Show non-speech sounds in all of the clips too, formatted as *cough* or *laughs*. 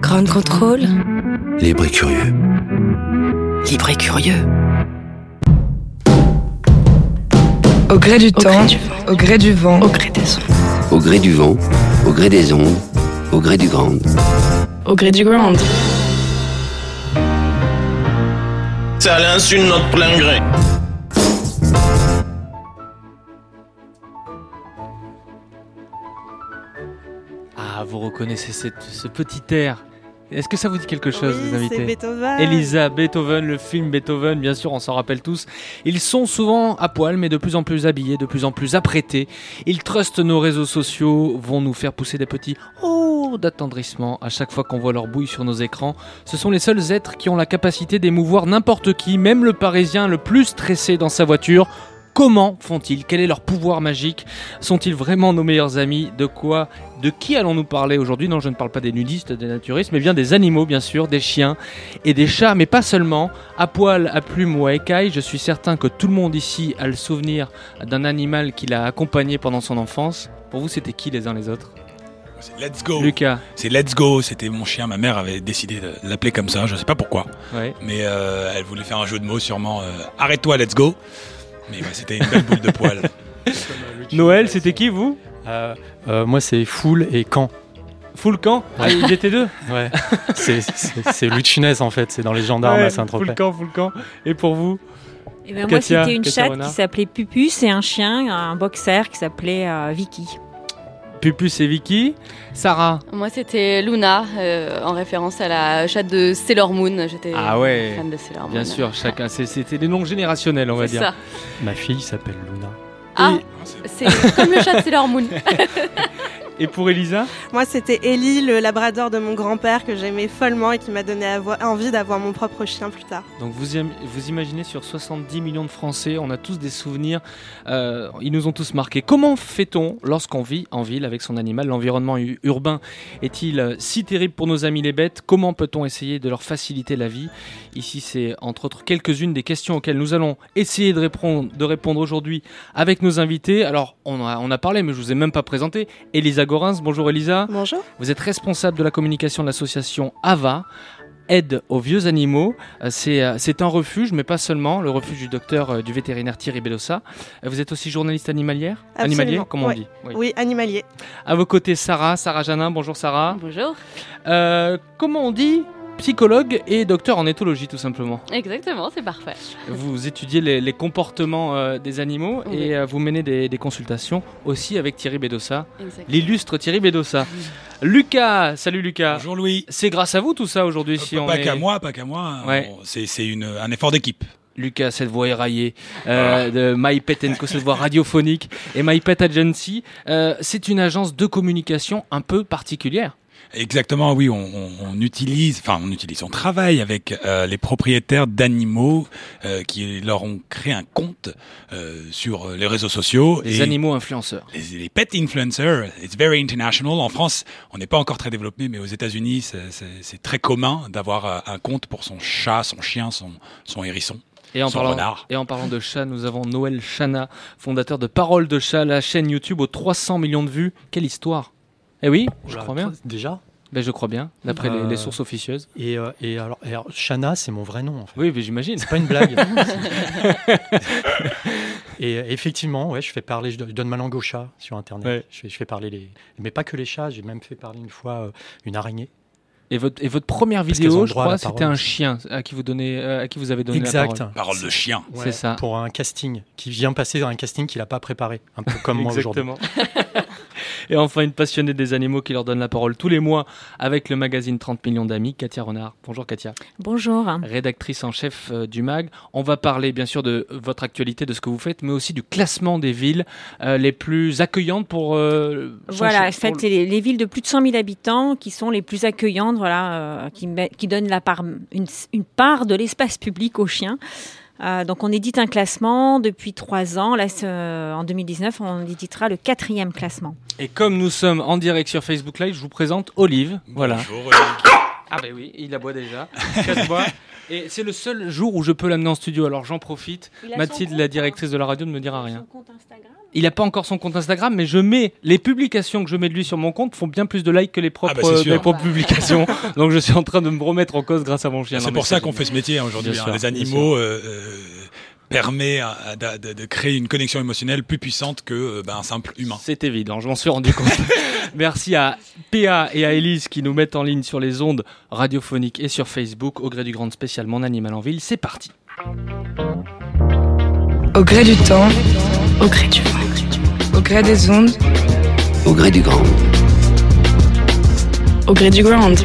Grand contrôle. Libre et curieux. Libre et curieux. Au gré du Au temps, gré du vent. au gré du vent, Au gré des ondes. Au gré du vent, au gré des ondes, au gré du grand. Au gré du ground. C'est à l'insu de notre plein gré. Ah, vous reconnaissez cette- ce petit air. Est-ce que ça vous dit quelque chose, Oui, les invités Beethoven. Elisa, Beethoven, le film Beethoven, bien sûr, on s'en rappelle tous. Ils sont souvent à poil, mais de plus en plus habillés, de plus en plus apprêtés. Ils trustent nos réseaux sociaux, vont nous faire pousser des petits oh d'attendrissement à chaque fois qu'on voit leur bouille sur nos écrans. Ce sont les seuls êtres qui ont la capacité d'émouvoir n'importe qui, même le Parisien le plus stressé dans sa voiture. Comment font-ils? Quel est leur pouvoir magique? Sont-ils vraiment nos meilleurs amis? De quoi De qui allons-nous parler aujourd'hui? Non, je ne parle pas des nudistes, des naturistes, mais bien des animaux, bien sûr, des chiens et des chats, mais pas seulement. À poil, à plume ou à écaille, je suis certain que tout le monde ici a le souvenir d'un animal qui l'a accompagné pendant son enfance. Pour vous, c'était qui les uns les autres? C'est Let's Go. Lucas, C'est Let's Go. C'était mon chien. Ma mère avait décidé de l'appeler comme ça. Je sais pas pourquoi. ouais. Mais euh, elle voulait faire un jeu de mots, sûrement. euh, Arrête-toi, Let's Go. Mais ouais, c'était une belle boule de poil. *laughs* Noël, c'était qui vous Euh, euh, moi, c'est Foul et Caen. Full camp Ah, ils étaient deux *laughs* Ouais. c'est c'est- c'est Luchinez en fait, c'est dans les gendarmes Ouais, à Saint-Tropez. Full camp, full camp. Et pour vous Eh ben, moi, c'était une Katia chatte Renard. qui s'appelait Pupus et un chien, un boxer qui s'appelait euh, Vicky. Pupus et Vicky. Sarah Moi, c'était Luna, euh, en référence à la chatte de Sailor Moon. J'étais Ah ouais, fan de Sailor Moon. Bien sûr, chacun. C'était des noms générationnels, on va C'est dire. ça. Ma fille s'appelle Luna. Ah, Et- c'est comme le chat de Sailor Moon. *laughs* Et pour Elisa Moi, c'était Ellie, le labrador de mon grand-père que j'aimais follement et qui m'a donné envie d'avoir mon propre chien plus tard. Donc vous, vous imaginez sur 70 millions de Français, on a tous des souvenirs, euh, ils nous ont tous marqués. Comment fait-on lorsqu'on vit en ville avec son animal? L'environnement urbain est-il euh, si terrible pour nos amis les bêtes? Comment peut-on essayer de leur faciliter la vie? Ici, c'est entre autres quelques-unes des questions auxquelles nous allons essayer de répondre, de répondre aujourd'hui avec nos invités. Alors, on a, on a parlé, mais je vous ai même pas présenté. Elisa Gorins, bonjour Elisa. Bonjour. Vous êtes responsable de la communication de l'association AVA, aide aux vieux animaux. Euh, C'est euh, c'est un refuge, mais pas seulement, le refuge du docteur euh, du vétérinaire Thierry Bellossa. Vous êtes aussi journaliste animalière? Absolument, Animalier, comment on dit Oui. Oui, animalier. À vos côtés, Sarah, Sarah Janin, bonjour Sarah. Bonjour. Euh, comment on dit Psychologue et docteur en éthologie, tout simplement. Exactement, c'est parfait. Vous étudiez les, les comportements euh, des animaux Oui. et euh, vous menez des, des consultations aussi avec Thierry Bedossa, Exactement. l'illustre Thierry Bedossa. Lucas, salut Lucas. Bonjour Louis. C'est grâce à vous tout ça aujourd'hui si Euh, on pas est- qu'à moi, pas qu'à moi. Ouais. C'est un effort d'équipe. Lucas, cette voix éraillée euh, de My Pet Co, cette voix radiophonique et My Pet Agency, euh, c'est une agence de communication un peu particulière. Exactement, oui, on, on- on utilise, enfin on utilise, on travaille avec euh, les propriétaires d'animaux euh, qui leur ont créé un compte euh, sur les réseaux sociaux. Les et animaux influenceurs. Les, les pet influencers, it's very international. En France, on n'est pas encore très développé, mais aux États-Unis, c'est- très commun d'avoir euh, un compte pour son chat, son chien, son, son hérisson. Et en, parlant, et en parlant de chat, nous avons Noël Chana, fondateur de Parole de chat, la chaîne YouTube aux 300 millions de vues. Quelle histoire Eh oui, je crois bien. Déjà Ben, je crois bien, d'après les, Euh, les sources officieuses. et, euh, et alors, et alors, Shana, c'est mon vrai nom en fait. Oui, mais j'imagine. C'est pas une blague. *laughs* *laughs* et euh, effectivement, ouais, je fais parler, je, don- je donne ma langue aux chats sur internet. Ouais. Je, fais, je fais parler les. Mais pas que les chats, j'ai même fait parler une fois euh, une araignée. Et votre, et votre première vidéo, je crois, la c'était un chien à qui vous, donnez, euh, à qui vous avez donné la Exact. parole. Parole de chien. C'est ça. Pour un casting, qui vient passer dans un casting qu'il n'a pas préparé, un peu comme moi aujourd'hui. *laughs* Exactement. Et enfin, une passionnée des animaux qui leur donne la parole tous les mois avec le magazine 30 millions d'amis, Katia Renard. Bonjour Katia. Bonjour. Rédactrice en chef euh, du MAG. On va parler bien sûr de votre actualité, de ce que vous faites, mais aussi du classement des villes euh, les plus accueillantes pour... euh, Voilà, en fait, pour- les, les villes de plus de 100 000 habitants qui sont les plus accueillantes, voilà, euh, qui, qui donnent la part, une, une part de l'espace public aux chiens. Euh, donc, on édite un classement depuis trois ans. Là, euh, en 2019, on éditera le quatrième classement. Et comme nous sommes en direct sur Facebook Live, je vous présente Olive. Voilà. Bonjour, Olivier. Ah ben oui, il aboie déjà. *laughs* Bois. Et c'est le seul jour où je peux l'amener en studio, alors j'en profite. Mathilde, compte, la hein. directrice de la radio, ne me dira rien. compte Instagram Il n'a pas encore son compte Instagram, mais je mets les publications que je mets de lui sur mon compte font bien plus de likes que les propres, Ah bah mes propres publications. *laughs* *laughs* Donc je suis en train de me remettre en cause grâce à mon chien. C'est pour ça qu'on fait ce métier hein, aujourd'hui. Hein. Les animaux euh, euh, permet à- à- de, de- de créer une connexion émotionnelle plus puissante que euh, ben, un simple humain. C'est évident, je m'en suis rendu compte. *laughs* Merci à PA et à Elise qui nous mettent en ligne sur les ondes radiophoniques et sur Facebook au gré du grand spécial Mon Animal en Ville. C'est parti. Au gré du temps, Au gré du vent. Au gré des ondes, Au gré du grand. Au gré du ground.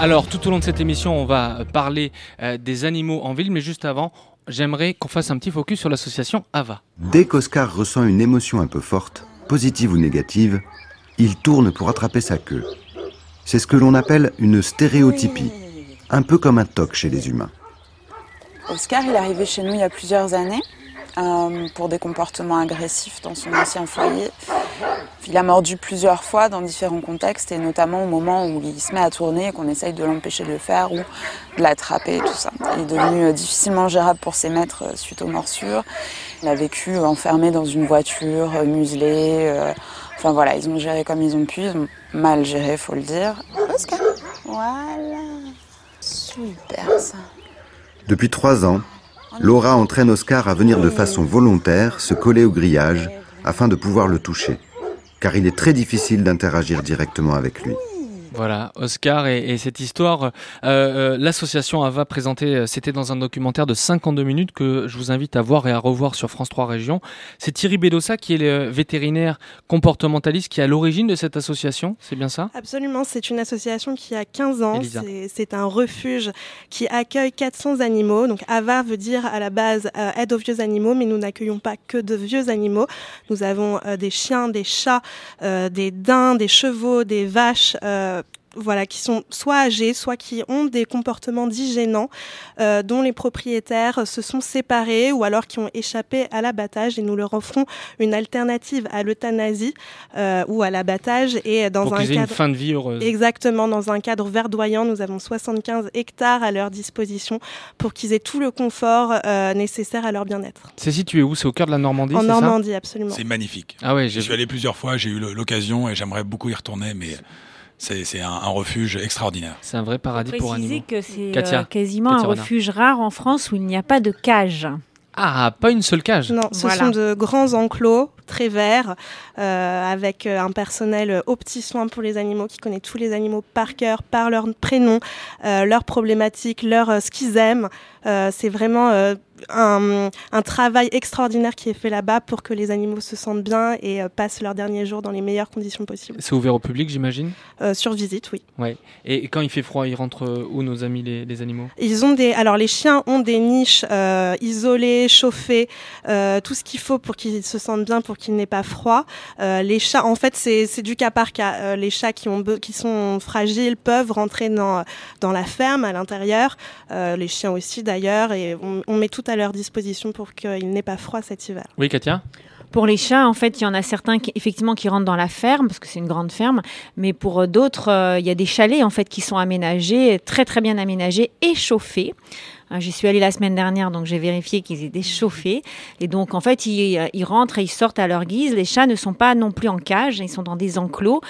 Alors, tout au long de cette émission, on va parler euh, des animaux en ville, mais juste avant, j'aimerais qu'on fasse un petit focus sur l'association AVA. Dès qu'Oscar ressent une émotion un peu forte, positive ou négative, il tourne pour attraper sa queue. C'est ce que l'on appelle une stéréotypie, un peu comme un toc chez les humains. Oscar, il est arrivé chez nous il y a plusieurs années euh, pour des comportements agressifs dans son ancien foyer. Il a mordu plusieurs fois dans différents contextes et notamment au moment où il se met à tourner et qu'on essaye de l'empêcher de le faire ou de l'attraper et tout ça. Il est devenu euh, difficilement gérable pour ses maîtres euh, suite aux morsures. Il a vécu enfermé dans une voiture, muselé. euh, Enfin voilà, ils ont géré comme ils ont pu, ils ont mal géré, faut le dire. Oscar, voilà. Super ça. Depuis trois ans, Laura entraîne Oscar à venir de façon volontaire se coller au grillage afin de pouvoir le toucher, car il est très difficile d'interagir directement avec lui. Voilà, Oscar et, et cette histoire, euh, euh, l'association AVA présentait, euh, c'était dans un documentaire de 52 minutes que je vous invite à voir et à revoir sur France 3 Région. C'est Thierry Bedossa qui est le vétérinaire comportementaliste qui est à l'origine de cette association, c'est bien ça? Absolument, c'est une association qui a 15 ans. C'est- un refuge qui accueille 400 animaux. Donc AVA veut dire à la base euh, aide aux vieux animaux, mais nous n'accueillons pas que de vieux animaux. Nous avons euh, des chiens, des chats, euh, des daims, des chevaux, des vaches. euh, voilà, qui sont soit âgés, soit qui ont des comportements dits gênants, euh, dont les propriétaires se sont séparés ou alors qui ont échappé à l'abattage et nous leur offrons une alternative à l'euthanasie euh, ou à l'abattage et dans Pour un une cadre fin de vie heureuse. Exactement, dans un cadre verdoyant, nous avons 75 hectares à leur disposition pour qu'ils aient tout le confort euh, nécessaire à leur bien-être. C'est situé où? C'est au cœur de la Normandie En c'est ça? Normandie, absolument. C'est magnifique. Ah ouais, Je j'ai suis allé plusieurs fois, j'ai eu l'occasion et j'aimerais beaucoup y retourner, mais c'est c'est un, un refuge extraordinaire. C'est un vrai paradis pour animaux. que c'est Katia, euh, quasiment Katia un refuge rare en France où il n'y a pas de cage. Ah, pas une seule cage Non, ce Voilà. sont de grands enclos très verts euh, avec euh, un personnel euh, aux petits soins pour les animaux qui connaît tous les animaux par cœur, par leur prénom, euh, leurs problématiques, leur, euh, ce qu'ils aiment. C'est vraiment un, un travail extraordinaire qui est fait là-bas pour que les animaux se sentent bien et passent leurs derniers jours dans les meilleures conditions possibles. C'est ouvert au public, j'imagine? Sur visite, oui. Ouais. Et quand il fait froid, ils rentrent où nos amis les, les animaux? Ils ont des, alors les chiens ont des niches isolées, chauffées, tout ce qu'il faut pour qu'ils se sentent bien, pour qu'ils n'aient pas froid. Euh, les chats, en fait, c'est c'est du cas par cas. Euh, les chats qui ont qui sont fragiles peuvent rentrer dans dans la ferme à l'intérieur. Euh, les chiens aussi d'ailleurs, et on, on met tout à leur disposition pour qu'ils n'aient pas froid cet hiver. Oui, Katia? Pour les chats, en fait, il y en a certains qui, effectivement, qui rentrent dans la ferme, parce que c'est une grande ferme, mais pour d'autres, euh, il y a des chalets, en fait, qui sont aménagés, très, très bien aménagés et chauffés. Euh, J'y suis allée la semaine dernière, donc j'ai vérifié qu'ils étaient chauffés. Et donc, en fait, ils, euh, ils rentrent et ils sortent à leur guise. Les chats ne sont pas non plus en cage, ils sont dans des enclos.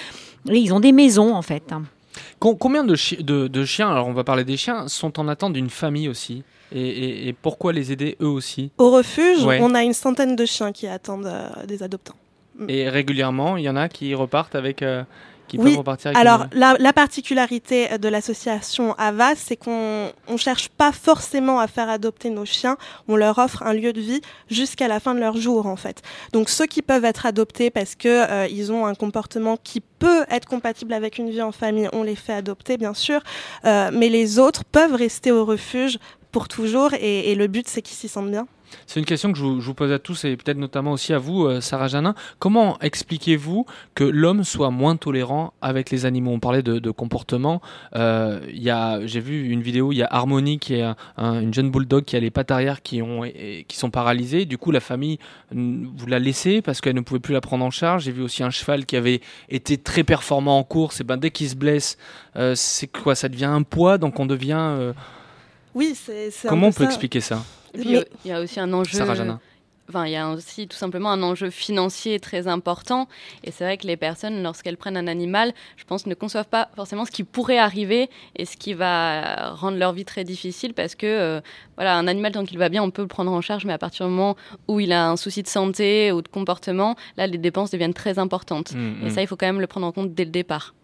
Et ils ont des maisons, en fait. Com- combien de, chi- de, de chiens, alors on va parler des chiens, sont en attente d'une famille aussi? Et, et- et pourquoi les aider eux aussi? Au refuge, Ouais. on a une centaine de chiens qui attendent euh, des adoptants. Et régulièrement, il y en a qui repartent avec. euh, qui oui. peuvent repartir avec Alors, une- la, la particularité de l'association Avas, c'est qu'on ne cherche pas forcément à faire adopter nos chiens. On leur offre un lieu de vie jusqu'à la fin de leur jour, en fait. Donc, ceux qui peuvent être adoptés parce que euh, ils ont un comportement qui peut être compatible avec une vie en famille, on les fait adopter, bien sûr. Euh, mais les autres peuvent rester au refuge pour toujours. Et, et le but, c'est qu'ils s'y sentent bien. C'est une question que je vous, pose à tous et peut-être notamment aussi à vous, euh, Sarah Janin. Comment expliquez-vous que l'homme soit moins tolérant avec les animaux? On parlait de, comportement. Euh, j'ai vu une vidéo, il y a Harmonie qui est un- un- une jeune bulldog qui a les pattes arrière qui, ont, qui sont paralysées. Du coup, la famille, vous la laissez parce qu'elle ne pouvait plus la prendre en charge. J'ai vu aussi un cheval qui avait été très performant en course. Et ben, dès qu'il se blesse, euh, c'est quoi? Ça devient un poids, donc on devient. Oui, c'est. Comment on peu peut ça. expliquer ça Et puis, il y a- il y a aussi un enjeu. Sarah. Enfin, il y a aussi tout simplement un enjeu financier très important. Et c'est vrai que les personnes, lorsqu'elles prennent un animal, je pense, ne conçoivent pas forcément ce qui pourrait arriver et ce qui va rendre leur vie très difficile parce que, euh, voilà, un animal, tant qu'il va bien, on peut le prendre en charge, mais à partir du moment où il a un souci de santé ou de comportement, là, les dépenses deviennent très importantes. Mm, et mm. ça, il faut quand même le prendre en compte dès le départ.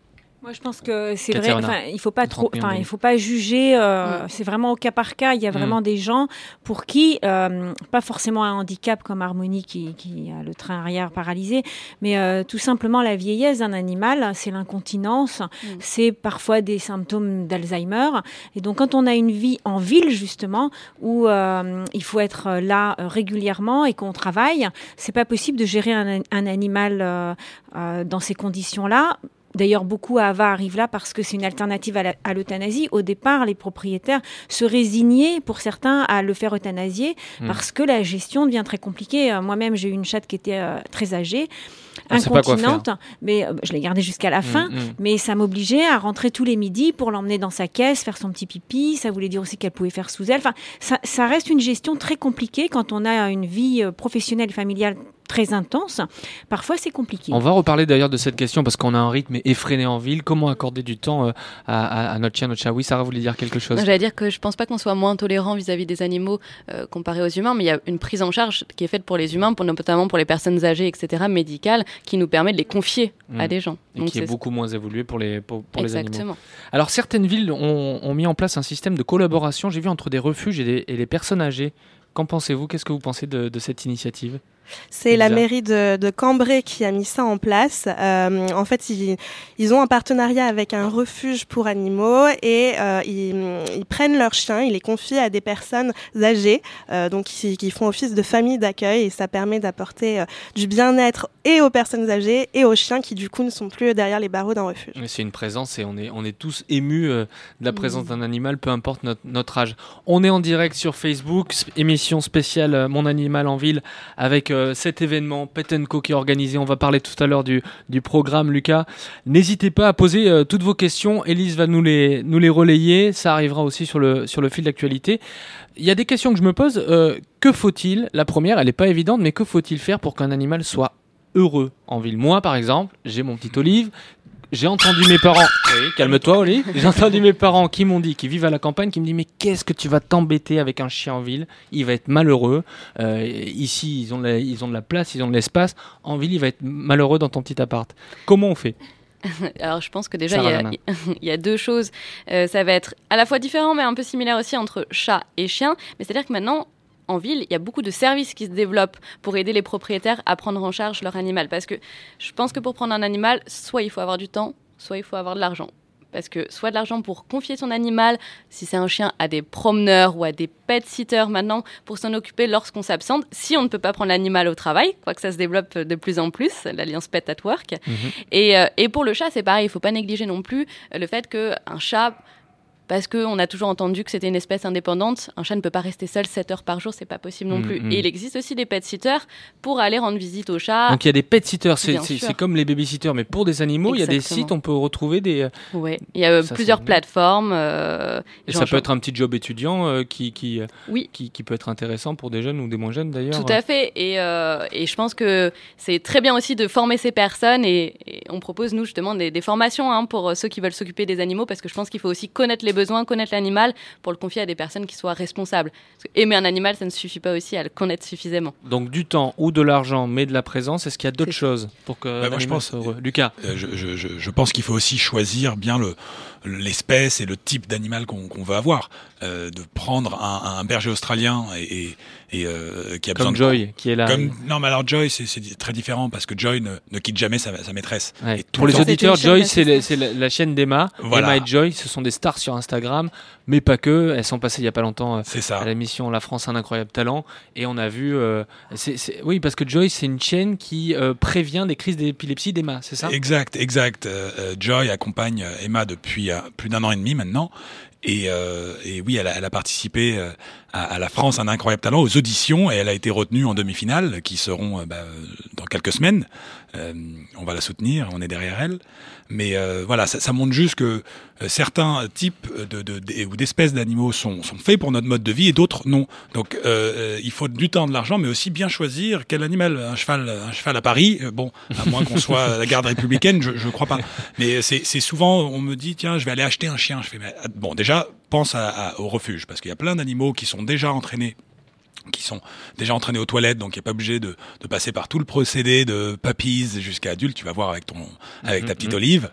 Moi, je pense que c'est vrai. Enfin, il faut pas 30 trop. Enfin, il faut pas juger. euh, C'est vraiment au cas par cas. Il y a Mm. vraiment des gens pour qui, euh, pas forcément un handicap comme Harmonie qui, qui a le train arrière paralysé, mais euh, tout simplement la vieillesse d'un animal, c'est l'incontinence, c'est parfois des symptômes d'Alzheimer. Et donc, quand on a une vie en ville justement où euh, il faut être là euh, régulièrement et qu'on travaille, c'est pas possible de gérer un, un animal euh, euh, dans ces conditions-là. D'ailleurs, beaucoup à Ava arrivent là parce que c'est une alternative à l'euthanasie. Au départ, les propriétaires se résignaient, pour certains, à le faire euthanasier Mm. parce que la gestion devient très compliquée. Euh, Moi-même, j'ai eu une chatte qui était euh, très âgée, On incontinente, mais euh, je l'ai gardée jusqu'à la Mm, fin. mm. Mais ça m'obligeait à rentrer tous les midis pour l'emmener dans sa caisse, faire son petit pipi. Ça voulait dire aussi qu'elle pouvait faire sous elle. Enfin, ça, ça reste une gestion très compliquée quand on a une vie professionnelle et familiale très intense. Parfois, c'est compliqué. On va reparler d'ailleurs de cette question parce qu'on a un rythme effréné en ville. Comment accorder du temps euh, à, à- à notre chien, notre chat? Oui, Sarah voulait dire quelque chose. J'allais dire que je pense pas qu'on soit moins tolérant vis-à-vis des animaux euh, comparé aux humains, mais il y a une prise en charge qui est faite pour les humains, pour, notamment pour les personnes âgées, etc., médicales, qui nous permet de les confier à Mm. des gens. Et Donc qui est c'est- beaucoup moins évolué pour les, pour, pour les animaux. Exactement. Alors, certaines villes ont, ont mis en place un système de collaboration, j'ai vu, entre des refuges et, des- et les personnes âgées. Qu'en pensez-vous? Qu'est-ce que vous pensez de, de cette initiative? C'est la mairie de, de Cambrai qui a mis ça en place. Euh, en fait, ils, ils ont un partenariat avec un refuge pour animaux et euh, ils, ils prennent leurs chiens, ils les confient à des personnes âgées, euh, donc qui, qui font office de famille d'accueil et ça permet d'apporter du bien-être et aux personnes âgées et aux chiens qui du coup ne sont plus derrière les barreaux d'un refuge. C'est une présence et on est, on est tous émus de la présence Mm. d'un animal, peu importe notre, notre âge. On est en direct sur Facebook, émission spéciale Mon Animal en Ville, avec euh, cet événement Pet Co qui est organisé. On va parler tout à l'heure du, du programme, Lucas. N'hésitez pas à poser euh, toutes vos questions. Elise va nous les, nous les relayer. Ça arrivera aussi sur le, sur le fil d'actualité. Il y a des questions que je me pose. Euh, que faut-il? La première, elle n'est pas évidente, mais que faut-il faire pour qu'un animal soit heureux? En ville Moi, par exemple, j'ai mon petit Olive. J'ai entendu mes parents. Oui, calme-toi, Oli. *laughs* J'ai entendu mes parents qui m'ont dit, qui vivent à la campagne, qui me disent Mais qu'est-ce que tu vas t'embêter avec un chien en ville? Il va être malheureux. Euh, ici, ils ont, de la, ils ont de la place, ils ont de l'espace. En ville, il va être malheureux dans ton petit appart. Comment on fait? *laughs* Alors, je pense que déjà, il y, Sarah a, Janin. *laughs* il y a deux choses. Euh, ça va être à la fois différent, mais un peu similaire aussi entre chat et chien. Mais c'est-à-dire que maintenant, en ville, il y a beaucoup de services qui se développent pour aider les propriétaires à prendre en charge leur animal. Parce que je pense que pour prendre un animal, soit il faut avoir du temps, soit il faut avoir de l'argent. Parce que soit de l'argent pour confier son animal, si c'est un chien, à des promeneurs ou à des pet sitters maintenant, pour s'en occuper lorsqu'on s'absente, si on ne peut pas prendre l'animal au travail, quoique ça se développe de plus en plus, l'alliance Pet at Work. Et, euh, et pour le chat, c'est pareil, il faut pas négliger non plus le fait qu'un chat, parce qu'on a toujours entendu que c'était une espèce indépendante, un chat ne peut pas rester seul 7 heures par jour, c'est pas possible non Mm, plus. mm. Et il existe aussi des pet sitters pour aller rendre visite au chat. Donc il y a des pet sitters, c'est, comme les baby-sitters, mais pour des animaux, il y a des sites, on peut retrouver des. euh, Ouais, il y a euh, Ça, plusieurs plateformes. euh, Et ça peut être un petit job étudiant euh, qui, qui, Oui. qui, qui peut être intéressant pour des jeunes ou des moins jeunes d'ailleurs. Tout à fait. Et, euh, et je pense que c'est très bien aussi de former ces personnes et, et on propose, nous, justement, des, des formations hein, pour ceux qui veulent s'occuper des animaux, parce que je pense qu'il faut aussi connaître les besoins, connaître l'animal, pour le confier à des personnes qui soient responsables. Parce que aimer un animal, ça ne suffit pas aussi à le connaître suffisamment. Donc du temps ou de l'argent, mais de la présence, est-ce qu'il y a d'autres choses pour que Bah, moi, je pense, soit heureux Lucas Euh, je, je- je- je pense qu'il faut aussi choisir bien le l'espèce et le type d'animal qu'on qu'on veut avoir. Euh, de prendre un, un berger australien et, et, et, euh, qui a Comme besoin de Joy, qui est là. Comme, non, mais alors Joy, c'est très différent parce que Joy ne, ne quitte jamais sa, sa maîtresse. Ouais. Et tout Pour le les temps- auditeurs, Joy, c'est la, la chaîne d'Emma. Voilà. Emma et Joy, ce sont des stars sur Instagram, mais pas que. Elles sont passées il y a pas longtemps euh, à l'émission La France a un incroyable talent, et on a vu. euh, oui, parce que Joy, c'est une chaîne qui euh, prévient des crises d'épilepsie d'Emma, c'est ça? Exact, exact. Joy accompagne Emma depuis euh, plus d'un an et demi maintenant. Et, euh, oui, elle a, a participé euh, à, la France un incroyable talent aux auditions et elle a été retenue en demi-finale qui seront euh, bah, dans quelques semaines. Euh, on va la soutenir, on est derrière elle. Mais euh, voilà, ça, ça montre juste que euh, certains types de, de, de- ou d'espèces d'animaux sont, sont faits pour notre mode de vie et d'autres non. Donc euh, euh, il faut du temps, de l'argent, mais aussi bien choisir quel animal. Un cheval, un cheval à Paris, euh, bon, à moins qu'on soit la garde républicaine, je, je crois pas. Mais c'est c'est souvent, on me dit, tiens, je vais aller acheter un chien. Je fais, mais, bon, déjà, pense à- à- au refuge, parce qu'il y a plein d'animaux qui sont déjà entraînés qui sont déjà entraînés aux toilettes, donc il n'est pas obligé de, de passer par tout le procédé de puppies jusqu'à adulte. Tu vas voir avec ton avec ta petite mhm. olive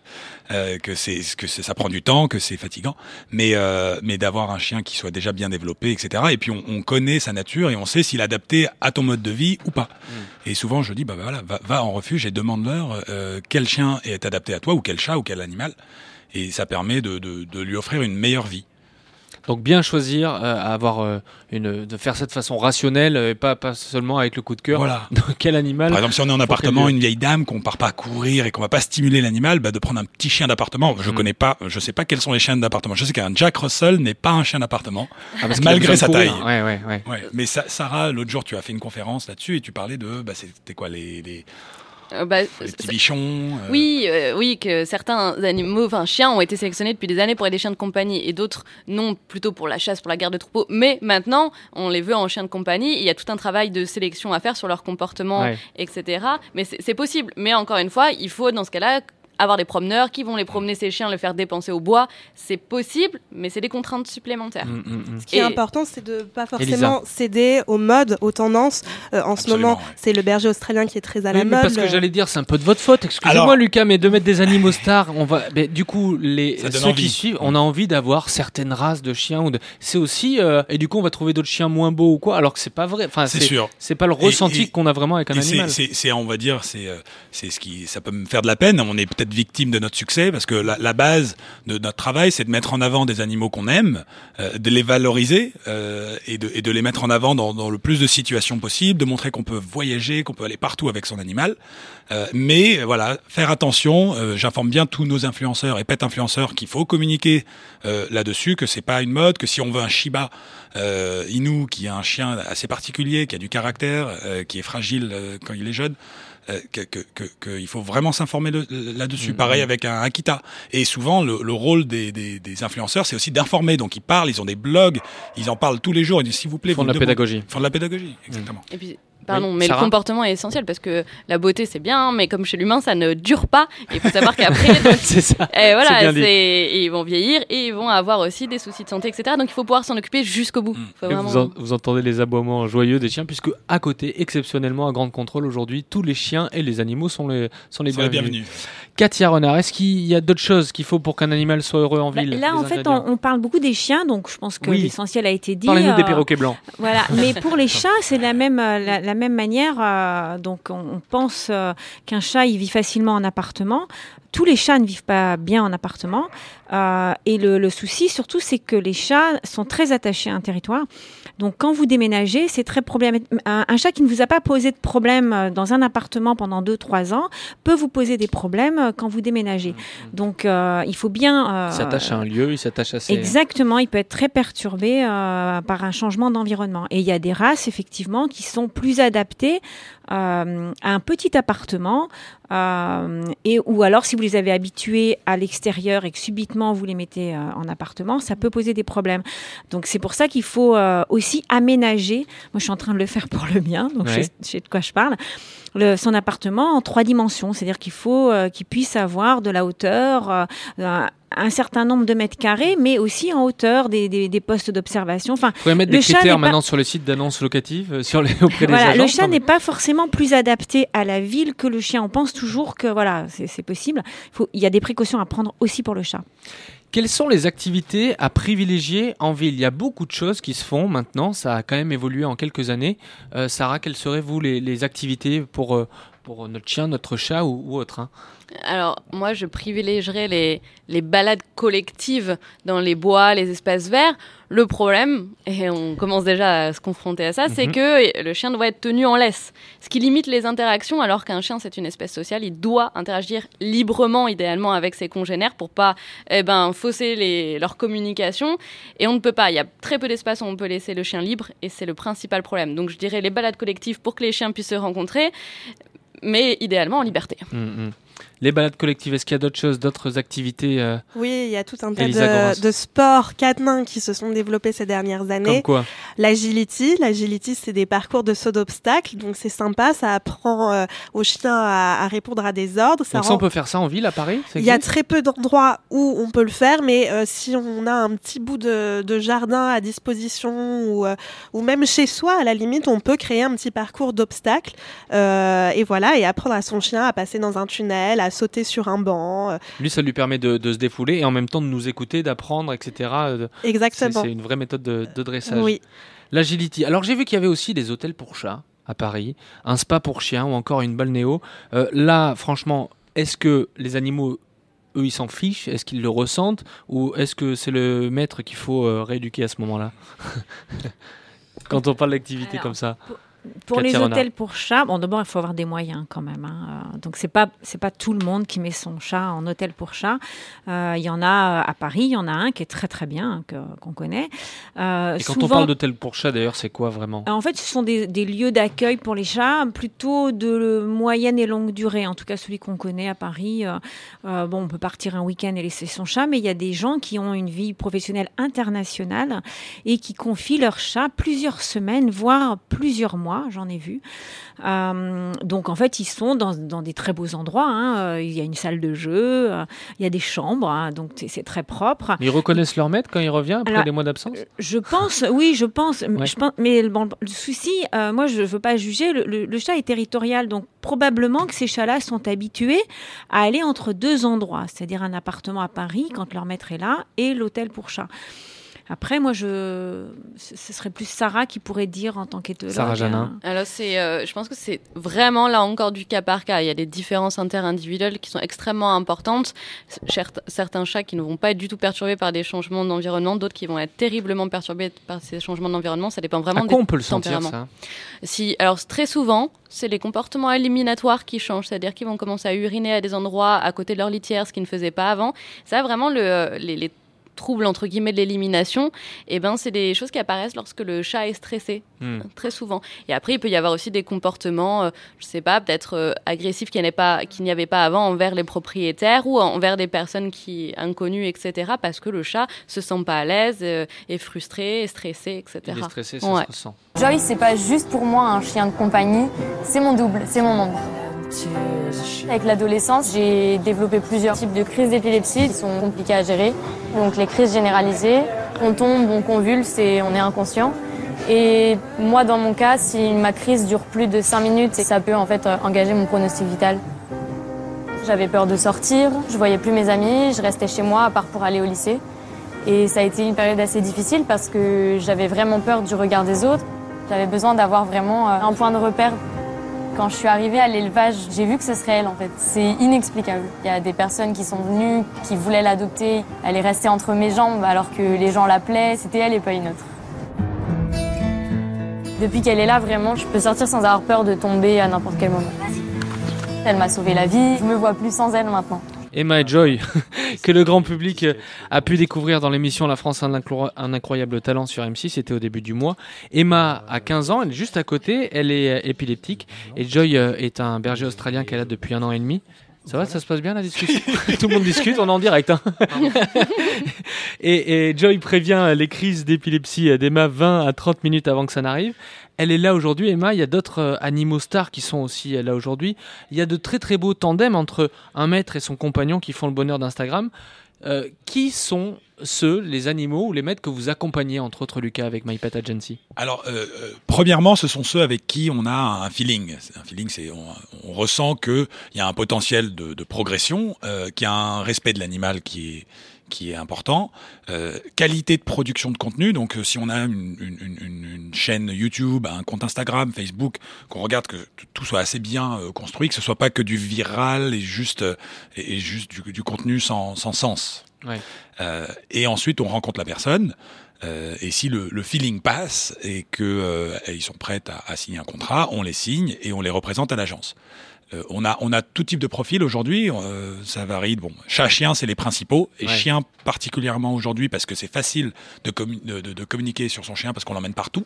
euh, que c'est que ça prend du temps, que c'est fatigant, mais euh, mais d'avoir un chien qui soit déjà bien développé, etc. Et puis on, on connaît sa nature et on sait s'il est adapté à ton mode de vie ou pas. Et souvent je dis bah, bah voilà, va, va en refuge et demande-leur euh, quel chien est adapté à toi ou quel chat ou quel animal. Et ça permet de, de, de lui offrir une meilleure vie. Donc bien choisir, euh, avoir euh, une, de faire ça de façon rationnelle euh, et pas, pas seulement avec le coup de cœur. Voilà. *laughs* Dans quel animal Par exemple, si on est en appartement, une vieille dame, qu'on part pas courir et qu'on va pas stimuler l'animal, bah, de prendre un petit chien d'appartement. Mm. Je connais pas, je sais pas quels sont les chiens d'appartement. Je sais qu'un Jack Russell n'est pas un chien d'appartement, Ah, malgré sa taille. Ouais, ouais, ouais. Ouais. Mais Sa- Sarah, l'autre jour, tu as fait une conférence là-dessus et tu parlais de, bah, c'était quoi les, les, Euh, bah, les petits bichons. euh, Oui, euh, oui, que certains animaux, enfin chiens, ont été sélectionnés depuis des années pour être des chiens de compagnie et d'autres non, plutôt pour la chasse, pour la garde de troupeaux. Mais maintenant, on les veut en chiens de compagnie. Il y a tout un travail de sélection à faire sur leur comportement, Ouais. etc. Mais c'est possible. Mais encore une fois, il faut dans ce cas-là avoir des promeneurs qui vont les promener ces chiens, les faire dépenser au bois. C'est possible, mais c'est des contraintes supplémentaires. Mm, Ce qui est important, c'est de pas forcément Elisa. céder aux modes, aux tendances. Euh, en ce moment, c'est le berger australien qui est très à la Oui, mais mode. parce que j'allais dire, c'est un peu de votre faute. Excusez-moi, Alors- Lucas, mais de mettre des animaux stars, on va. mais du coup, les ceux envie. qui suivent, on a envie d'avoir certaines races de chiens ou de. C'est aussi euh, et du coup, on va trouver d'autres chiens moins beaux ou quoi, alors que c'est pas vrai. Enfin, C'est sûr. C'est pas le ressenti qu'on a vraiment avec un animal. C'est, c'est, on va dire, c'est, euh, c'est ce qui, ça peut me faire de la peine. On est peut-être victime de notre succès parce que la, base de notre travail, c'est de mettre en avant des animaux qu'on aime, euh, de les valoriser euh, et, de, les mettre en avant dans, le plus de situations possible, de montrer qu'on peut voyager, qu'on peut aller partout avec son animal. Euh, mais voilà, faire attention. j'informe bien tous nos influenceurs et pet influenceurs qu'il faut communiquer là-dessus, que c'est pas une mode, que si on veut un Shiba Inu qui a un chien assez particulier, qui a du caractère, qui est fragile quand il est jeune. Euh, que, que, que, que il faut vraiment s'informer de- là-dessus. Mhm. Pareil avec un Akita. Et souvent, le, le rôle des, des, des influenceurs, c'est aussi d'informer. Donc, ils parlent, ils ont des blogs, ils en parlent tous les jours. Ils disent, s'il vous plaît, Ils font vous de la pédagogie. Ils font de la pédagogie, exactement. Et puis, pardon, Oui, mais Sarah le comportement est essentiel parce que la beauté c'est bien, mais comme chez l'humain ça ne dure pas. Il faut savoir qu'après, *laughs* c'est ça. et voilà, et ils vont vieillir et ils vont avoir aussi des soucis de santé, etc. Donc il faut pouvoir s'en occuper jusqu'au bout. Vraiment- vous, en- vous entendez les aboiements joyeux des chiens, puisque à côté, exceptionnellement, à Grande Contrôle, aujourd'hui, tous les chiens et les animaux sont les, sont les Sont les bienvenus. Katia Renard, est-ce qu'il y a d'autres choses qu'il faut pour qu'un animal soit heureux en Bah, ville là, en fait, on, on parle beaucoup des chiens, donc je pense que Oui. l'essentiel a été dit. Parlez-nous des Euh, perroquets blancs. Voilà, *laughs* mais pour les chats, c'est la même, euh, la, la même manière. euh, donc, on, on pense euh, qu'un chat, il vit facilement en appartement. Tous les chats ne vivent pas bien en appartement. Et le, le souci, surtout, c'est que les chats sont très attachés à un territoire. Donc, quand vous déménagez, c'est très problématique. Un, un chat qui ne vous a pas posé de problème euh, dans un appartement pendant 2-3 ans peut vous poser des problèmes euh, quand vous déménagez. Donc, euh, il faut bien. euh, Il s'attache à un lieu, il s'attache à ses... Exactement, il peut être très perturbé euh, par un changement d'environnement. Et il y a des races, effectivement, qui sont plus adaptées euh, à un petit appartement, euh, et ou alors si vous les avez habitués à l'extérieur et que subitement vous les mettez euh, en appartement, ça peut poser des problèmes. Donc c'est pour ça qu'il faut aussi aménager. Moi, je suis en train de le faire pour le mien, donc Ouais. je, sais, je sais de quoi je parle. Le- son appartement en trois dimensions, c'est-à-dire qu'il faut euh, qu'il puisse avoir de la hauteur, euh, un, un certain nombre de mètres carrés, mais aussi en hauteur des, des- des postes d'observation. Enfin, Vous pouvez mettre des chat critères pas- maintenant sur le site d'annonces locatives, euh, sur les, *laughs* auprès des voilà, agents. le chat n'est pas forcément plus adapté à la ville que le chien. On pense toujours que voilà, c'est c'est possible. Il faut- il y a des précautions à prendre aussi pour le chat. Quelles sont les activités à privilégier en ville? Il y a beaucoup de choses qui se font maintenant, ça a quand même évolué en quelques années. Euh, Sarah, quelles seraient vous les, activités pour, euh, pour notre chien, notre chat ou, ou autre hein Alors, moi, je privilégierais les, les balades collectives dans les bois, les espaces verts. Le problème, et on commence déjà à se confronter à ça, c'est Mhm. que le chien doit être tenu en laisse. Ce qui limite les interactions, alors qu'un chien, c'est une espèce sociale. Il doit interagir librement, idéalement, avec ses congénères pour pas eh ben, fausser les, leur communication. Et on ne peut pas. Il y a très peu d'espace où on peut laisser le chien libre, et c'est le principal problème. Donc, je dirais les balades collectives pour que les chiens puissent se rencontrer, mais idéalement en liberté. Hum, hum. Les balades collectives, est-ce qu'il y a d'autres choses, d'autres activités euh, Oui, il y a tout un tas de, de sports cadenins qui se sont développés ces dernières années. Comme quoi L'agility, l'agility, c'est des parcours de saut d'obstacles, donc c'est sympa, ça apprend euh, aux chiens à, à répondre à des ordres. Ça Donc ça, rend- on peut faire ça en ville à Paris Il y a très peu d'endroits où on peut le faire, mais euh, si on a un petit bout de, de jardin à disposition ou, euh, ou même chez soi, à la limite, on peut créer un petit parcours d'obstacles et voilà, et apprendre à son chien à passer dans un tunnel, à sauter sur un banc. euh, Lui, ça lui permet de, de se défouler et en même temps de nous écouter, d'apprendre, etc. Euh, Exactement. C'est une vraie méthode de, de dressage. Oui. L'agility. Alors j'ai vu qu'il y avait aussi des hôtels pour chats à Paris, un spa pour chiens ou encore une balnéo. Euh, là, franchement, est-ce que les animaux, eux, ils s'en fichent? Est-ce qu'ils le ressentent? Ou est-ce que c'est le maître qu'il faut euh, rééduquer à ce moment-là? *laughs* Quand on parle d'activité comme ça. Pour les Katia Renard. hôtels pour chats, bon d'abord il faut avoir des moyens quand même. hein. Euh, Donc c'est pas c'est pas tout le monde qui met son chat en hôtel pour chat. Euh, Il y en a à Paris, il y en a un qui est très très bien hein, qu'on connaît. Euh, Et quand on parle d'hôtel pour chat, d'ailleurs, c'est quoi vraiment? En fait, ce sont des, des lieux d'accueil pour les chats, plutôt de moyenne et longue durée. En tout cas, celui qu'on connaît à Paris. euh, euh, bon, on peut partir un week-end et laisser son chat, mais il y a des gens qui ont une vie professionnelle internationale et qui confient leur chat plusieurs semaines, voire plusieurs mois. J'en ai vu. Euh, donc, en fait, ils sont dans, dans des très beaux endroits. hein. Euh, Il y a une salle de jeu, euh, il y a des chambres, hein, donc c'est- très propre. Ils reconnaissent leur maître quand il revient après Alors, des mois d'absence? Je pense, oui, je pense. Ouais. Je pense mais le, bon, le souci, euh, moi, je ne veux pas juger. Le, le- le chat est territorial, donc probablement que ces chats-là sont habitués à aller entre deux endroits, c'est-à-dire un appartement à Paris quand leur maître est là et l'hôtel pour chats. Après, moi, je, ce serait plus Sarah qui pourrait dire en tant qu'éthologue. Sarah Janin. hein. Alors c'est, euh, je pense que c'est vraiment là encore du cas par cas. Il y a des différences interindividuelles qui sont extrêmement importantes. Certains chats qui ne vont pas être du tout perturbés par des changements d'environnement, d'autres qui vont être terriblement perturbés par ces changements d'environnement. Ça dépend vraiment À quoi des on peut le sentir, ça? Si, alors très souvent, c'est les comportements éliminatoires qui changent, c'est-à-dire qu'ils vont commencer à uriner à des endroits à côté de leur litière, ce qu'ils ne faisaient pas avant. Ça, vraiment, le, les, les troubles entre guillemets de l'élimination, et ben c'est des choses qui apparaissent lorsque le chat est stressé, Hmm. très souvent. Et après, il peut y avoir aussi des comportements, euh, je sais pas, peut-être euh, agressifs qu'il n'y avait pas, qu'il n'y avait pas avant envers les propriétaires ou envers des personnes qui inconnues, etc. Parce que le chat se sent pas à l'aise, euh, est frustré, est stressé, etc. Il est stressé, ça Ouais. se ressent. Joy, c'est pas juste pour moi un chien de compagnie, c'est mon double, c'est mon ombre. Avec l'adolescence, j'ai développé plusieurs types de crises d'épilepsie qui sont compliquées à gérer. Donc les crises généralisées, on tombe, on convulse et on est inconscient. Et moi, dans mon cas, si ma crise dure plus de 5 minutes, ça peut en fait euh, engager mon pronostic vital. J'avais peur de sortir, je voyais plus mes amis, je restais chez moi à part pour aller au lycée. Et ça a été une période assez difficile parce que j'avais vraiment peur du regard des autres. J'avais besoin d'avoir vraiment euh, un point de repère. Quand je suis arrivée à l'élevage, j'ai vu que ce serait elle en fait. C'est inexplicable. Il y a des personnes qui sont venues, qui voulaient l'adopter. Elle est restée entre mes jambes alors que les gens l'appelaient. C'était elle et pas une autre. Depuis qu'elle est là, vraiment, je peux sortir sans avoir peur de tomber à n'importe quel moment. Elle m'a sauvé la vie. Je me vois plus sans elle maintenant. Emma et Joy, *laughs* que le grand public a pu découvrir dans l'émission La France un incroyable talent sur M6, c'était au début du mois. Emma a 15 ans, elle est juste à côté, elle est euh, épileptique, et Joy euh, est un berger australien qu'elle a depuis un an et demi. Ça va, ça se passe bien la discussion *laughs* Tout le monde discute, on est en direct. hein. *laughs* et, et Joy prévient les crises d'épilepsie d'Emma 20 à 30 minutes avant que ça n'arrive. Elle est là aujourd'hui, Emma. Il y a d'autres euh, animaux stars qui sont aussi euh, là aujourd'hui. Il y a de très très beaux tandems entre un maître et son compagnon qui font le bonheur d'Instagram. Euh, qui sont ceux, les animaux ou les maîtres que vous accompagnez, entre autres Lucas, avec My Pet Agency Alors, euh, euh, premièrement, ce sont ceux avec qui on a un feeling. Un feeling, c'est on, ressent qu'il y a un potentiel de, progression, euh, qu'il y a un respect de l'animal qui est important, qualité de production de contenu. Donc, si on a une, chaîne YouTube, un compte Instagram, Facebook, qu'on regarde que tout soit assez bien construit, que ce soit pas que du viral et juste du, contenu sans sens. Ouais. Euh, et ensuite, on rencontre la personne. Euh, et si le, le feeling passe et que euh, ils sont prêts à, à signer un contrat, on les signe et on les représente à l'agence. On a on a tout type de profil aujourd'hui. ça varie. Bon, chat, chien, c'est les principaux et Ouais. chien particulièrement aujourd'hui parce que c'est facile de, commu- de, de- de communiquer sur son chien parce qu'on l'emmène partout.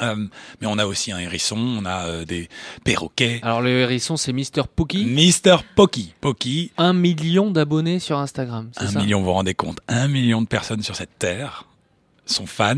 Euh, mais on a aussi un hérisson, on a euh, des perroquets. Alors le hérisson, c'est Mister Pookie. Mister Pocky, Pocky, Un million d'abonnés sur Instagram, c'est un ça? million, vous vous rendez compte, un million de personnes sur cette terre sont fans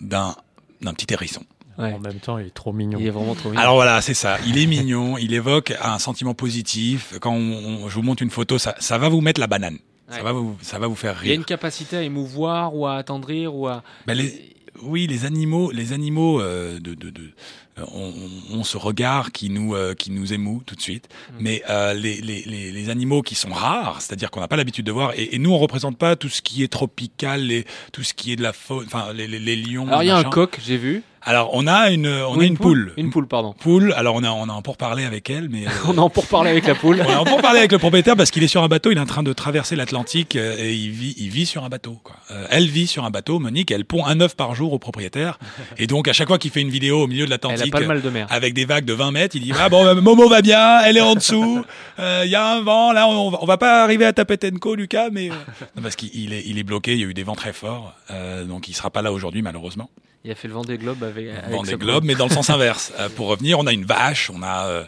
d'un d'un petit hérisson. Ouais. En même temps, il est trop mignon. Il est vraiment trop mignon. Alors voilà, c'est ça. Il est mignon, il évoque un sentiment positif. Quand on- on- je vous montre une photo, ça, ça va vous mettre la banane. Ça va vous, ça va vous faire Il y a rire. une capacité à émouvoir ou à attendrir ou à. Ben, les- oui, les animaux, les animaux, euh, de, de, de, euh, ont, ont ce regard qui nous, euh, qui nous émoue tout de suite. Mm. Mais euh, les, les, les, les animaux qui sont rares, c'est-à-dire qu'on n'a pas l'habitude de voir, et, et nous on représente pas tout ce qui est tropical, les, tout ce qui est de la faune, enfin les, les, les lions. Alors il y a un coq, j'ai vu. Alors on a une, on a une poule. Une poule, pardon. Poule. Alors on a, on a en pour parler avec elle, mais *laughs* euh, On en pour parler avec la poule. *laughs* on a en pour parler avec le propriétaire parce qu'il est sur un bateau, il est en train de traverser l'Atlantique euh, et il vit, il vit sur un bateau. Quoi. Euh, elle vit sur un bateau, Monique, elle pond un œuf par jour au propriétaire. Et donc à chaque fois qu'il fait une vidéo au milieu de l'Atlantique, A pas mal de mer. avec des vagues de 20 mètres, il dit ah bon bah, Momo va bien, elle est en dessous, *laughs* euh, il y a un vent là, on, va- on va pas arriver à Tapetenco, Lucas, mais euh, *laughs* non, parce qu'il il est, il est bloqué, il y a eu des vents très forts, euh, donc il sera pas là aujourd'hui malheureusement. Il a fait le Vendée Globe avec. avec Vendée sa Globe, poule. mais dans le sens *laughs* inverse. Euh, pour revenir, on a une vache, on a, euh,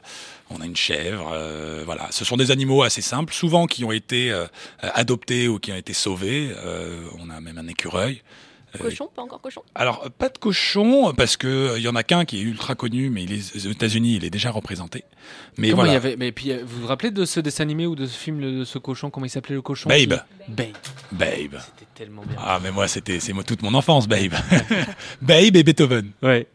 on a une chèvre. euh, voilà, ce sont des animaux assez simples, souvent qui ont été adoptés ou qui ont été sauvés. On a même un écureuil. Euh, Cochon, pas encore cochon. alors, euh, pas de cochon, parce que euh, il y en a qu'un qui est ultra connu, mais il est, aux États-Unis, il est déjà représenté. Mais Comment voilà. il y avait Mais puis euh, vous vous rappelez de ce dessin animé ou de ce film de ce cochon Comment il s'appelait le cochon Babe. qui- Babe. Babe. C'était tellement bien. Ah, mais moi, c'était, c'est moi, toute mon enfance, Babe. *laughs* Babe et Beethoven. Ouais.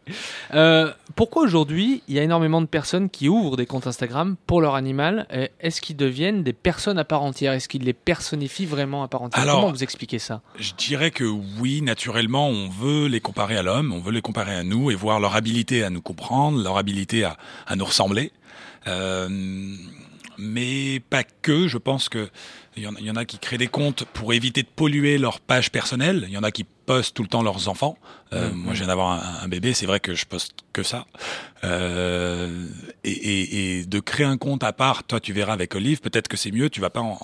Euh, pourquoi aujourd'hui il y a énormément de personnes qui ouvrent des comptes Instagram pour leur animal Euh, Est-ce qu'ils deviennent des personnes à part entière? Est-ce qu'ils les personnifient vraiment à part entière? Alors- Comment vous expliquez ça? Je dirais que oui, naturellement, on veut les comparer à l'homme, on veut les comparer à nous et voir leur habilité à nous comprendre, leur habilité à, à nous ressembler. Euh, mais pas que. Je pense que il y, en, il y en a qui créent des comptes pour éviter de polluer leur page personnelle. Il y en a qui postent tout le temps leurs enfants. Euh, Mhm. Moi, je viens d'avoir un, un bébé. C'est vrai que je poste que ça. Euh, et, et, et de créer un compte à part, toi, tu verras avec Olive. Peut-être que c'est mieux. Tu vas pas en,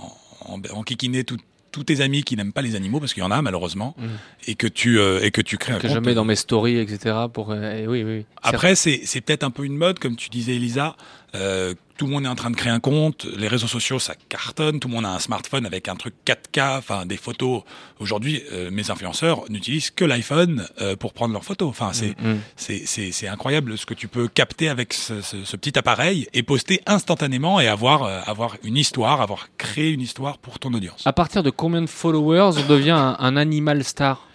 en, en kikiner tout- tous tes amis qui n'aiment pas les animaux parce qu'il y en a malheureusement Mhm. et que tu euh, et que tu crées un compte je mets dans mes stories, etc. Pour euh, oui, oui. oui. après, c'est c'est peut-être un peu une mode, comme tu disais, Elisa. Euh, tout le monde est en train de créer un compte. Les réseaux sociaux, ça cartonne. Tout le monde a un smartphone avec un truc 4K, enfin des photos. Aujourd'hui, euh, mes influenceurs n'utilisent que l'iPhone euh, pour prendre leurs photos. Enfin, c'est Mm, mm. c'est incroyable ce que tu peux capter avec ce, ce, ce petit appareil et poster instantanément et avoir euh, avoir une histoire, avoir créé une histoire pour ton audience. À partir de combien de followers on devient un, un animal star?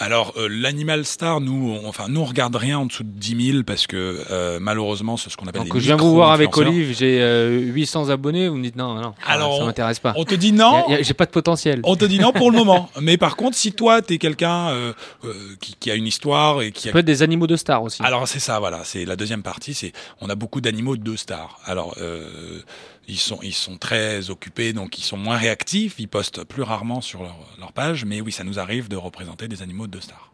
Alors, euh, l'animal star, nous, on, enfin, nous, on regarde rien en dessous de 10 000 parce que euh, malheureusement, c'est ce qu'on appelle Donc les je viens vous voir avec. Olive, j'ai euh, 800 abonnés, vous me dites non, non, Alors, ça m'intéresse pas. On te dit non. J'ai pas de potentiel. On te dit non pour le moment. *laughs* Mais par contre, si toi, t'es quelqu'un euh, euh, qui, qui a une histoire et qui a... peut être des animaux de stars aussi. Alors c'est ça, voilà. C'est la deuxième partie. C'est on a beaucoup d'animaux de stars. Alors euh, ils sont ils sont très occupés, donc ils sont moins réactifs. Ils postent plus rarement sur leur, leur page. Mais oui, ça nous arrive de représenter des animaux de stars.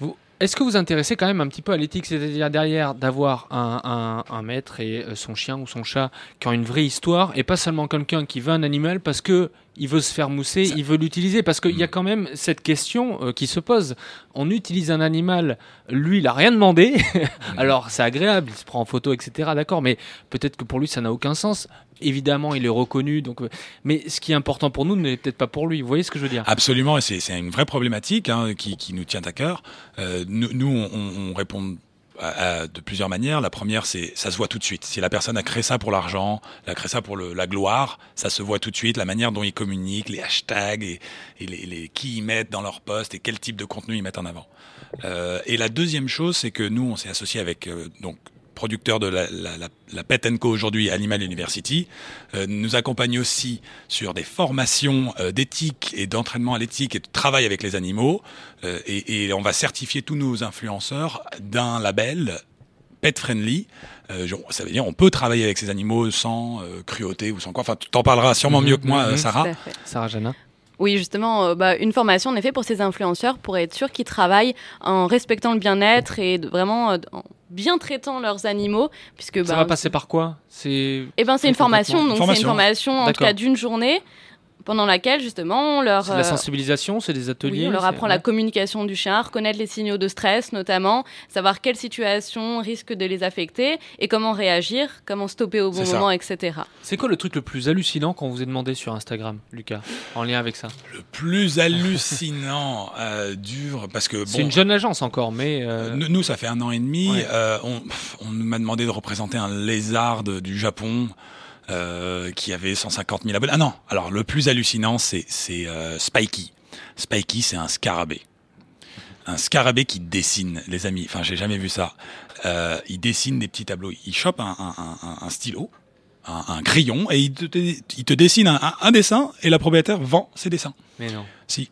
Vous, Est-ce que vous intéressez quand même un petit peu à l'éthique, c'est-à-dire derrière d'avoir un, un- un maître et euh, son chien ou son chat qui ont une vraie histoire et pas seulement quelqu'un qui veut un animal parce que il veut se faire mousser, il veut l'utiliser? Parce qu'il y a quand même cette question euh, qui se pose. On utilise un animal, lui il a rien demandé, *laughs* alors c'est agréable, il se prend en photo, etc. D'accord, mais peut-être que pour lui ça n'a aucun sens. Évidemment, il est reconnu, donc. Mais ce qui est important pour nous n'est peut-être pas pour lui. Vous voyez ce que je veux dire? Absolument, et c'est une vraie problématique hein, qui, nous tient à cœur. Euh, nous, on, on répond de plusieurs manières. La première, c'est ça se voit tout de suite. Si la personne a créé ça pour l'argent, elle a créé ça pour la gloire, ça se voit tout de suite. La manière dont ils communiquent, les hashtags et, les, qui ils mettent dans leur post et quel type de contenu ils mettent en avant. Euh, et la deuxième chose, c'est que nous, on s'est associé avec euh, donc producteur de la, la, la, la Pet Co aujourd'hui, Animal University, euh, nous accompagne aussi sur des formations euh, d'éthique et d'entraînement à l'éthique et de travail avec les animaux. Euh, et, et on va certifier tous nos influenceurs d'un label pet friendly. Euh, ça veut dire on peut travailler avec ces animaux sans euh, cruauté ou sans quoi. Enfin, tu t'en parleras sûrement mieux que moi, Mhm. euh, Sarah. Sarah Jana Oui, justement, euh, bah, une formation en effet pour ces influenceurs pour être sûr qu'ils travaillent en respectant le bien-être et de- vraiment euh, en bien traitant leurs animaux, puisque Ça bah, va passer par quoi? C'est. Eh ben, c'est une formation, donc c'est une formation. en tout cas d'une journée pendant laquelle justement on leur C'est de la euh, sensibilisation, c'est des ateliers. oui, on leur apprend la communication du chien, reconnaître les signaux de stress notamment, savoir quelles situations risquent de les affecter et comment réagir, comment stopper au bon ça. moment, etc. C'est quoi le truc le plus hallucinant qu'on vous ait demandé sur Instagram, Lucas, en lien avec ça? Le plus hallucinant, *laughs* euh, dur, parce que C'est une jeune agence encore, mais. euh, Nous, nous, ça fait un an et demi. Ouais. euh, on on m'a demandé de représenter un lézard du Japon euh, qui avait 150 000 abonnés. Ah non, alors le plus hallucinant, c'est euh, Spikey. Spikey, c'est un scarabée. Un scarabée qui dessine, les amis. Enfin, j'ai jamais vu ça. Euh, il dessine des petits tableaux. Il chope un, un, un- un stylo, un, crayon, et il te, il te dessine un dessin, et la propriétaire vend ses dessins. Mais non. Si.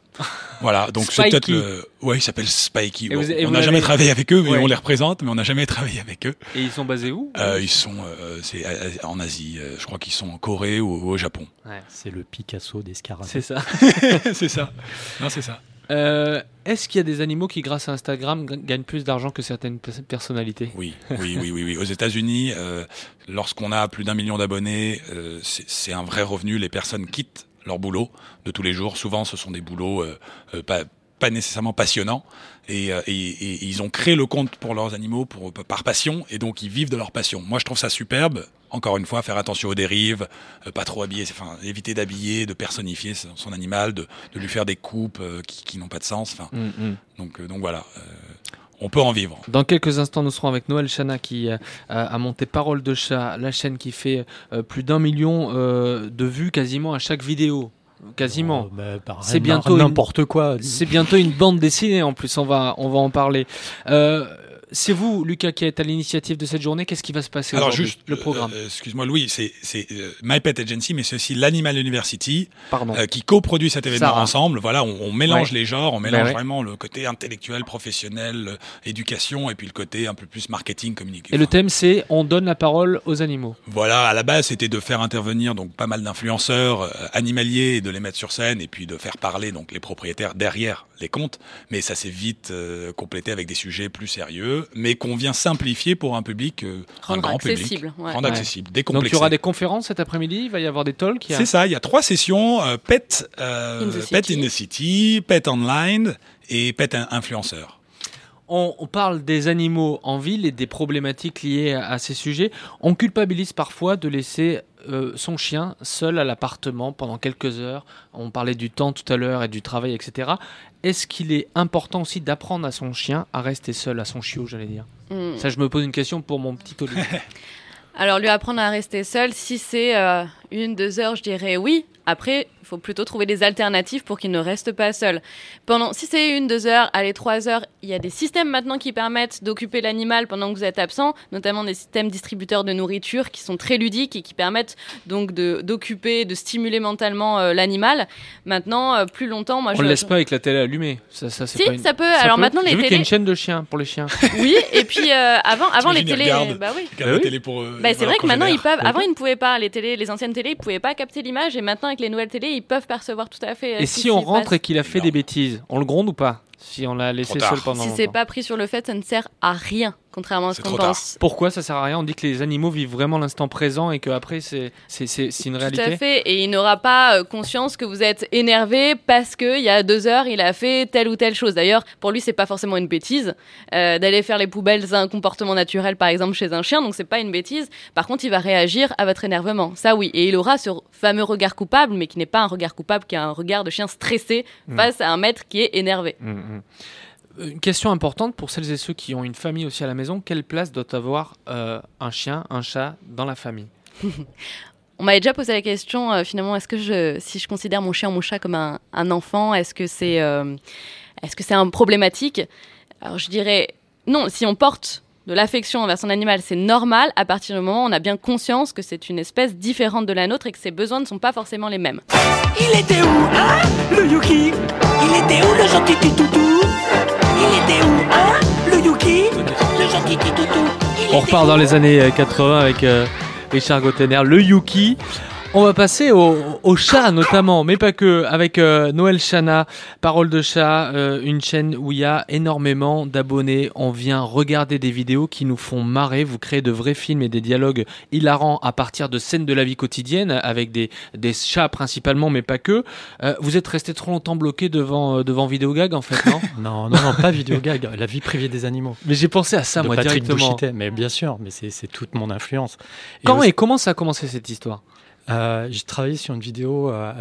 Voilà, donc c'est peut-être le. Ouais, il s'appelle Spikey. Bon, on n'a jamais travaillé avec eux, mais Ouais. on les représente, mais on n'a jamais *laughs* travaillé avec eux. Et ils sont basés où Euh, ils sont, euh, c'est euh, en Asie. euh, je crois qu'ils sont en Corée ou, ou au Japon. Ouais. C'est le Picasso des scarabées. C'est ça. *laughs* c'est ça. Non, c'est ça. Euh, Est-ce qu'il y a des animaux qui, grâce à Instagram, gagnent plus d'argent que certaines pers- personnalités? Oui, oui, oui, oui, oui. Aux États-Unis, euh, lorsqu'on a plus d'un million d'abonnés, euh, c'est un vrai revenu. Les personnes quittent leur boulot de tous les jours. Souvent, ce sont des boulots euh, euh, pas pas nécessairement passionnants et, euh, et- et ils ont créé le compte pour leurs animaux pour par passion et donc ils vivent de leur passion. Moi, je trouve ça superbe. Encore une fois, faire attention aux dérives, pas trop habiller, enfin éviter d'habiller, de personnifier son, animal, de, de lui faire des coupes qui, qui n'ont pas de sens. Enfin, Mm, mm. donc donc voilà, euh, on peut en vivre. Dans quelques instants, nous serons avec Noël Chana qui euh, a monté Parole de chat, la chaîne qui fait euh, plus d'un million euh, de vues quasiment à chaque vidéo. Quasiment. Oh, bah, par- c'est bientôt une- n'importe quoi. C'est bientôt une bande dessinée en plus. On va on va en parler. Euh, c'est vous, Lucas, qui êtes à l'initiative de cette journée. Qu'est-ce qui va se passer Alors aujourd'hui juste le programme euh, excuse-moi Louis, c'est c'est euh, My Pet Agency, mais c'est aussi l'Animal University Pardon. euh, qui coproduit cet événement Sarah. ensemble. Voilà, on, on mélange Ouais. les genres, on mélange ouais. vraiment le côté intellectuel, professionnel, euh, éducation, et puis le côté un peu plus marketing, communication. Et le thème, c'est on donne la parole aux animaux. Voilà, à la base, c'était de faire intervenir donc pas mal d'influenceurs euh, animaliers et de les mettre sur scène et puis de faire parler donc les propriétaires derrière les comptes. Mais ça s'est vite euh, complété avec des sujets plus sérieux, mais qu'on vient simplifier pour un public, euh, un grand accessible, public, ouais. rendre Ouais. accessible, Donc décomplexé. il y aura des conférences cet après-midi. Il va y avoir des talks. il y a- C'est ça, il y a trois sessions euh, Pet, euh, In the Pet City. in the City, Pet Online et Pet in- Influenceur. On, on parle des animaux en ville et des problématiques liées à, à ces sujets. On culpabilise parfois de laisser euh, son chien seul à l'appartement pendant quelques heures. On parlait du temps tout à l'heure et du travail, etc. Est-ce qu'il est important aussi d'apprendre à son chien à rester seul, à son chiot, j'allais dire Mm. Ça, je me pose une question pour mon petit Oli. *laughs* Alors lui apprendre à rester seul, si c'est euh, une, deux heures, je dirais oui. Après, il faut plutôt trouver des alternatives pour qu'il ne reste pas seul. Pendant, si c'est une, deux heures, allez, trois heures, il y a des systèmes maintenant qui permettent d'occuper l'animal pendant que vous êtes absent, notamment des systèmes distributeurs de nourriture qui sont très ludiques et qui permettent donc de- d'occuper, de, stimuler mentalement euh, l'animal. Maintenant, euh, plus longtemps, moi On je... ne laisse pas avec la télé allumée. Ça, ça, c'est Si, pas une- ça peut. Alors maintenant, les J'ai vu qu'il y a télés- une chaîne de chiens pour les chiens. *laughs* Oui, et puis euh, avant, avant les regardent- bah oui. télé pour, euh, Bah, ils c'est vrai que maintenant ils peuvent. Avant ils ne pouvaient pas. Les télés, les anciennes télés, ils pouvaient pas capter l'image, et maintenant avec les nouvelles télés, ils peuvent percevoir tout à fait. euh, Et si on rentre passe. et qu'il a fait des bêtises, on le gronde ou pas? Si on l'a laissé seul pendant Si c'est pas pris sur le fait, ça ne sert à rien, contrairement à ce qu'on pense. Pourquoi ça sert à rien? On dit que les animaux vivent vraiment l'instant présent et qu'après c'est c'est c'est c'est une Tout réalité. à fait, et il n'aura pas euh, conscience que vous êtes énervé parce qu'il y a deux heures, il a fait telle ou telle chose. D'ailleurs, pour lui, c'est pas forcément une bêtise euh, d'aller faire les poubelles, c'est un comportement naturel, par exemple, chez un chien, donc c'est pas une bêtise. Par contre, il va réagir à votre énervement, ça oui, et il aura ce fameux regard coupable, mais qui n'est pas un regard coupable, qui est un regard de chien stressé Mm. face à un maître qui est énervé. Mm, mm. Une question importante pour celles et ceux qui ont une famille aussi à la maison. Quelle place doit avoir euh, un chien, un chat dans la famille? *laughs* On m'avait déjà posé la question, euh, finalement, est-ce que si je considère mon chien ou mon chat comme un, enfant, est-ce que c'est euh, c'est un problématique? Alors je dirais non, si on porte de l'affection envers son animal, c'est normal. À partir du moment où on a bien conscience que c'est une espèce différente de la nôtre et que ses besoins ne sont pas forcément les mêmes. Il était où, hein, le Yuki? Il était où le gentil petit toutou Il était où, hein, le Yuki? Le gentil petit toutou Il On repart dans les années euh, 80 avec euh, Richard Gottener, le Yuki. On va passer au, au chat notamment, mais pas que, avec euh, Noël Chana, Parole de chat, euh, une chaîne où il y a énormément d'abonnés. On vient regarder des vidéos qui nous font marrer. Vous créez de vrais films et des dialogues hilarants à partir de scènes de la vie quotidienne, avec des, des chats principalement, mais pas que. Euh, vous êtes resté trop longtemps bloqué devant, euh, devant Vidéogag en fait, non *laughs* Non, non, non, pas Vidéogag, la vie privée des animaux. Mais j'ai pensé à ça, de moi, Patrick directement. Bouchité, mais bien sûr, mais c'est c'est toute mon influence. Et Quand aussi- et comment ça a commencé cette histoire? Euh, j'ai travaillé sur une vidéo euh,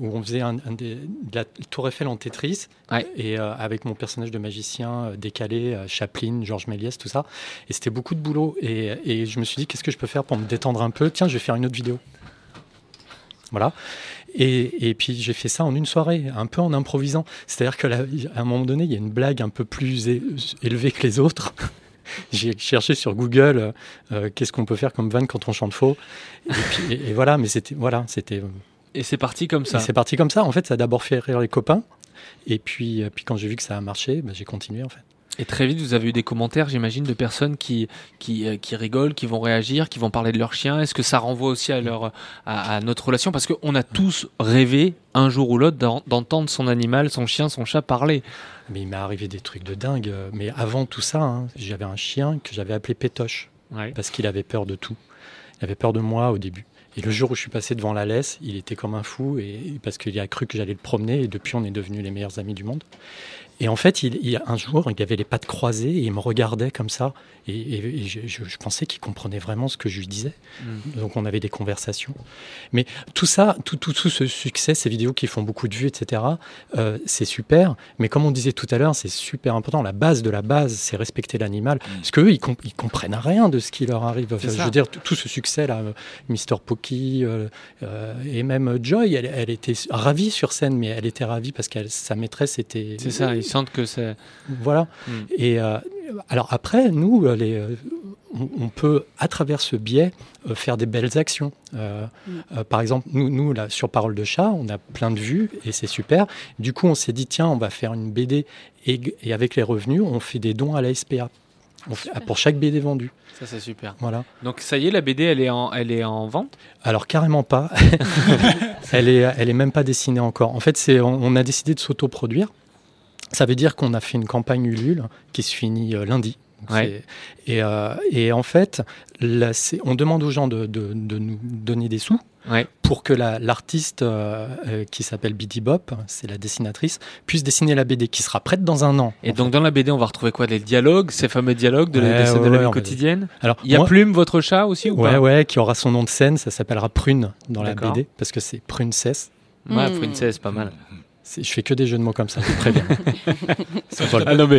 où on faisait un, un des, de la Tour Eiffel en Tetris et euh, avec mon personnage de magicien décalé, Chaplin, Georges Méliès, tout ça. Et c'était beaucoup de boulot. Et, et je me suis dit, qu'est-ce que je peux faire pour me détendre un peu? Tiens, je vais faire une autre vidéo. Voilà. Et, et puis j'ai fait ça en une soirée, un peu en improvisant. C'est-à-dire qu'à un moment donné, il y a une blague un peu plus élevée que les autres. *laughs* J'ai cherché sur Google euh, euh, qu'est-ce qu'on peut faire comme vanne quand on chante faux. Et, puis, et, et voilà, mais c'était voilà, c'était. Et c'est parti comme ça. C'est parti comme ça. En fait, ça a d'abord fait rire les copains. Et puis, euh, puis quand j'ai vu que ça a marché, bah, j'ai continué en fait. Et très vite, vous avez eu des commentaires, j'imagine, de personnes qui, qui, euh, qui rigolent, qui vont réagir, qui vont parler de leur chien. Est-ce que ça renvoie aussi à, leur, à, à notre relation? Parce qu'on a tous rêvé, un jour ou l'autre, d'en- d'entendre son animal, son chien, son chat parler. Mais il m'est arrivé des trucs de dingue. Mais avant tout ça, hein, j'avais un chien que j'avais appelé Pétoche. Parce qu'il avait peur de tout. Il avait peur de moi au début. Et le jour où je suis passé devant la laisse, il était comme un fou et, parce qu'il a cru que j'allais le promener. Et depuis, on est devenus les meilleurs amis du monde. Et en fait, il, il- un jour, il avait les pattes croisées et il me regardait comme ça. Et, et- et je, je- je pensais qu'il comprenait vraiment ce que je lui disais. Mhm. Donc on avait des conversations. Mais tout ça, tout, tout, tout ce succès, ces vidéos qui font beaucoup de vues, etc., euh, c'est super. Mais comme on disait tout à l'heure, c'est super important. La base de la base, c'est respecter l'animal. Parce qu'eux, ils, comp- ils comprennent rien de ce qui leur arrive. Enfin, je veux dire, tout, ce succès-là, euh, Mister Pocky, euh, euh, et même Joy, elle, elle était ravie sur scène, mais elle était ravie parce que sa maîtresse était... C'est ça, ils sentent que c'est. Voilà. Mm. Et euh, alors après, nous, euh, les, euh, on, on peut, à travers ce biais, euh, faire des belles actions. Euh, Mm. euh, par exemple, nous, nous là, sur Parole de chat, on a plein de vues et c'est super. Du coup, on s'est dit, tiens, on va faire une BD et, et avec les revenus, on fait des dons à la SPA. On fait- pour chaque BD vendue. Ça, c'est super. Voilà. Donc, ça y est, la BD, elle est en, elle est en vente? Alors carrément pas. *laughs* elle est, elle est même pas dessinée encore. En fait, c'est, on, on a décidé de s'autoproduire. Ça veut dire qu'on a fait une campagne Ulule qui se finit euh, lundi. Ouais. Et, euh, et en fait, là, on demande aux gens de, de- de nous donner des sous Ouais. pour que la- l'artiste euh, euh, qui s'appelle Biddy Bop, c'est la dessinatrice, puisse dessiner la BD qui sera prête dans un an. Et donc, dans la BD, on va retrouver quoi? Des dialogues, ces fameux dialogues de, la- Ouais, scènes de ouais, la vie quotidienne? Alors, Il y a moi- Plume, votre chat aussi ou Ouais, pas? ouais, qui aura son nom de scène, ça s'appellera Prune dans la. BD, parce que c'est Princess. Ouais, Princess, pas mal. C'est- Je fais que des jeux de mots comme ça, c'est très bien. *laughs* *laughs* Ça, tu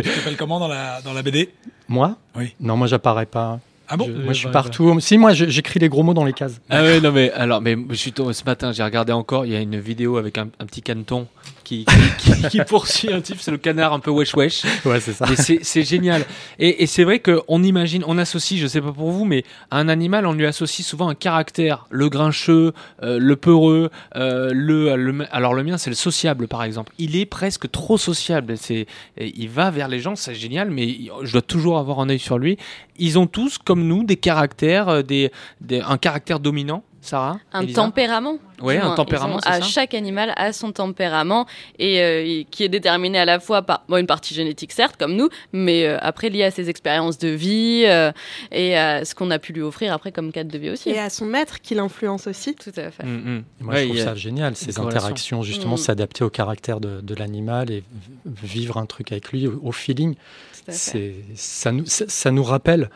t'appelles comment dans la, dans la BD Moi? Oui. Non, moi j'apparais pas. Ah bon? Je- Moi je suis partout. Si, moi je- j'écris les gros mots dans les cases. Ah ouais, non mais alors, mais je suis ce matin, j'ai regardé encore, il y a une vidéo avec un, un petit caneton qui, qui, qui- qui *laughs* poursuit un type, c'est le canard un peu wesh wesh. Ouais, c'est ça. C'est c'est génial. Et, et c'est vrai qu'on imagine, on associe, je sais pas pour vous, mais à un animal, on lui associe souvent un caractère. Le grincheux, euh, le peureux, euh, le, le- alors le mien c'est le sociable par exemple. Il est presque trop sociable. C'est, il va vers les gens, c'est génial, mais je dois toujours avoir un œil sur lui. Ils ont tous, comme comme nous des caractères, euh, des, des- un caractère dominant, Sarah Un Elisa tempérament. Ils un tempérament, ont- c'est à ça Chaque animal a son tempérament et euh, et qui est déterminé à la fois par bon, une partie génétique, certes, comme nous, mais euh, après lié à ses expériences de vie euh, et à ce qu'on a pu lui offrir après comme cadre de vie aussi. Et à son maître qui l'influence aussi. Tout à fait. Mm, mm. Moi, Ouais, je trouve ça génial, ces interactions, justement, Mm. s'adapter au caractère de, de l'animal et vivre un truc avec lui au, au feeling. Tout à fait. C'est, ça, nous, ça, ça nous rappelle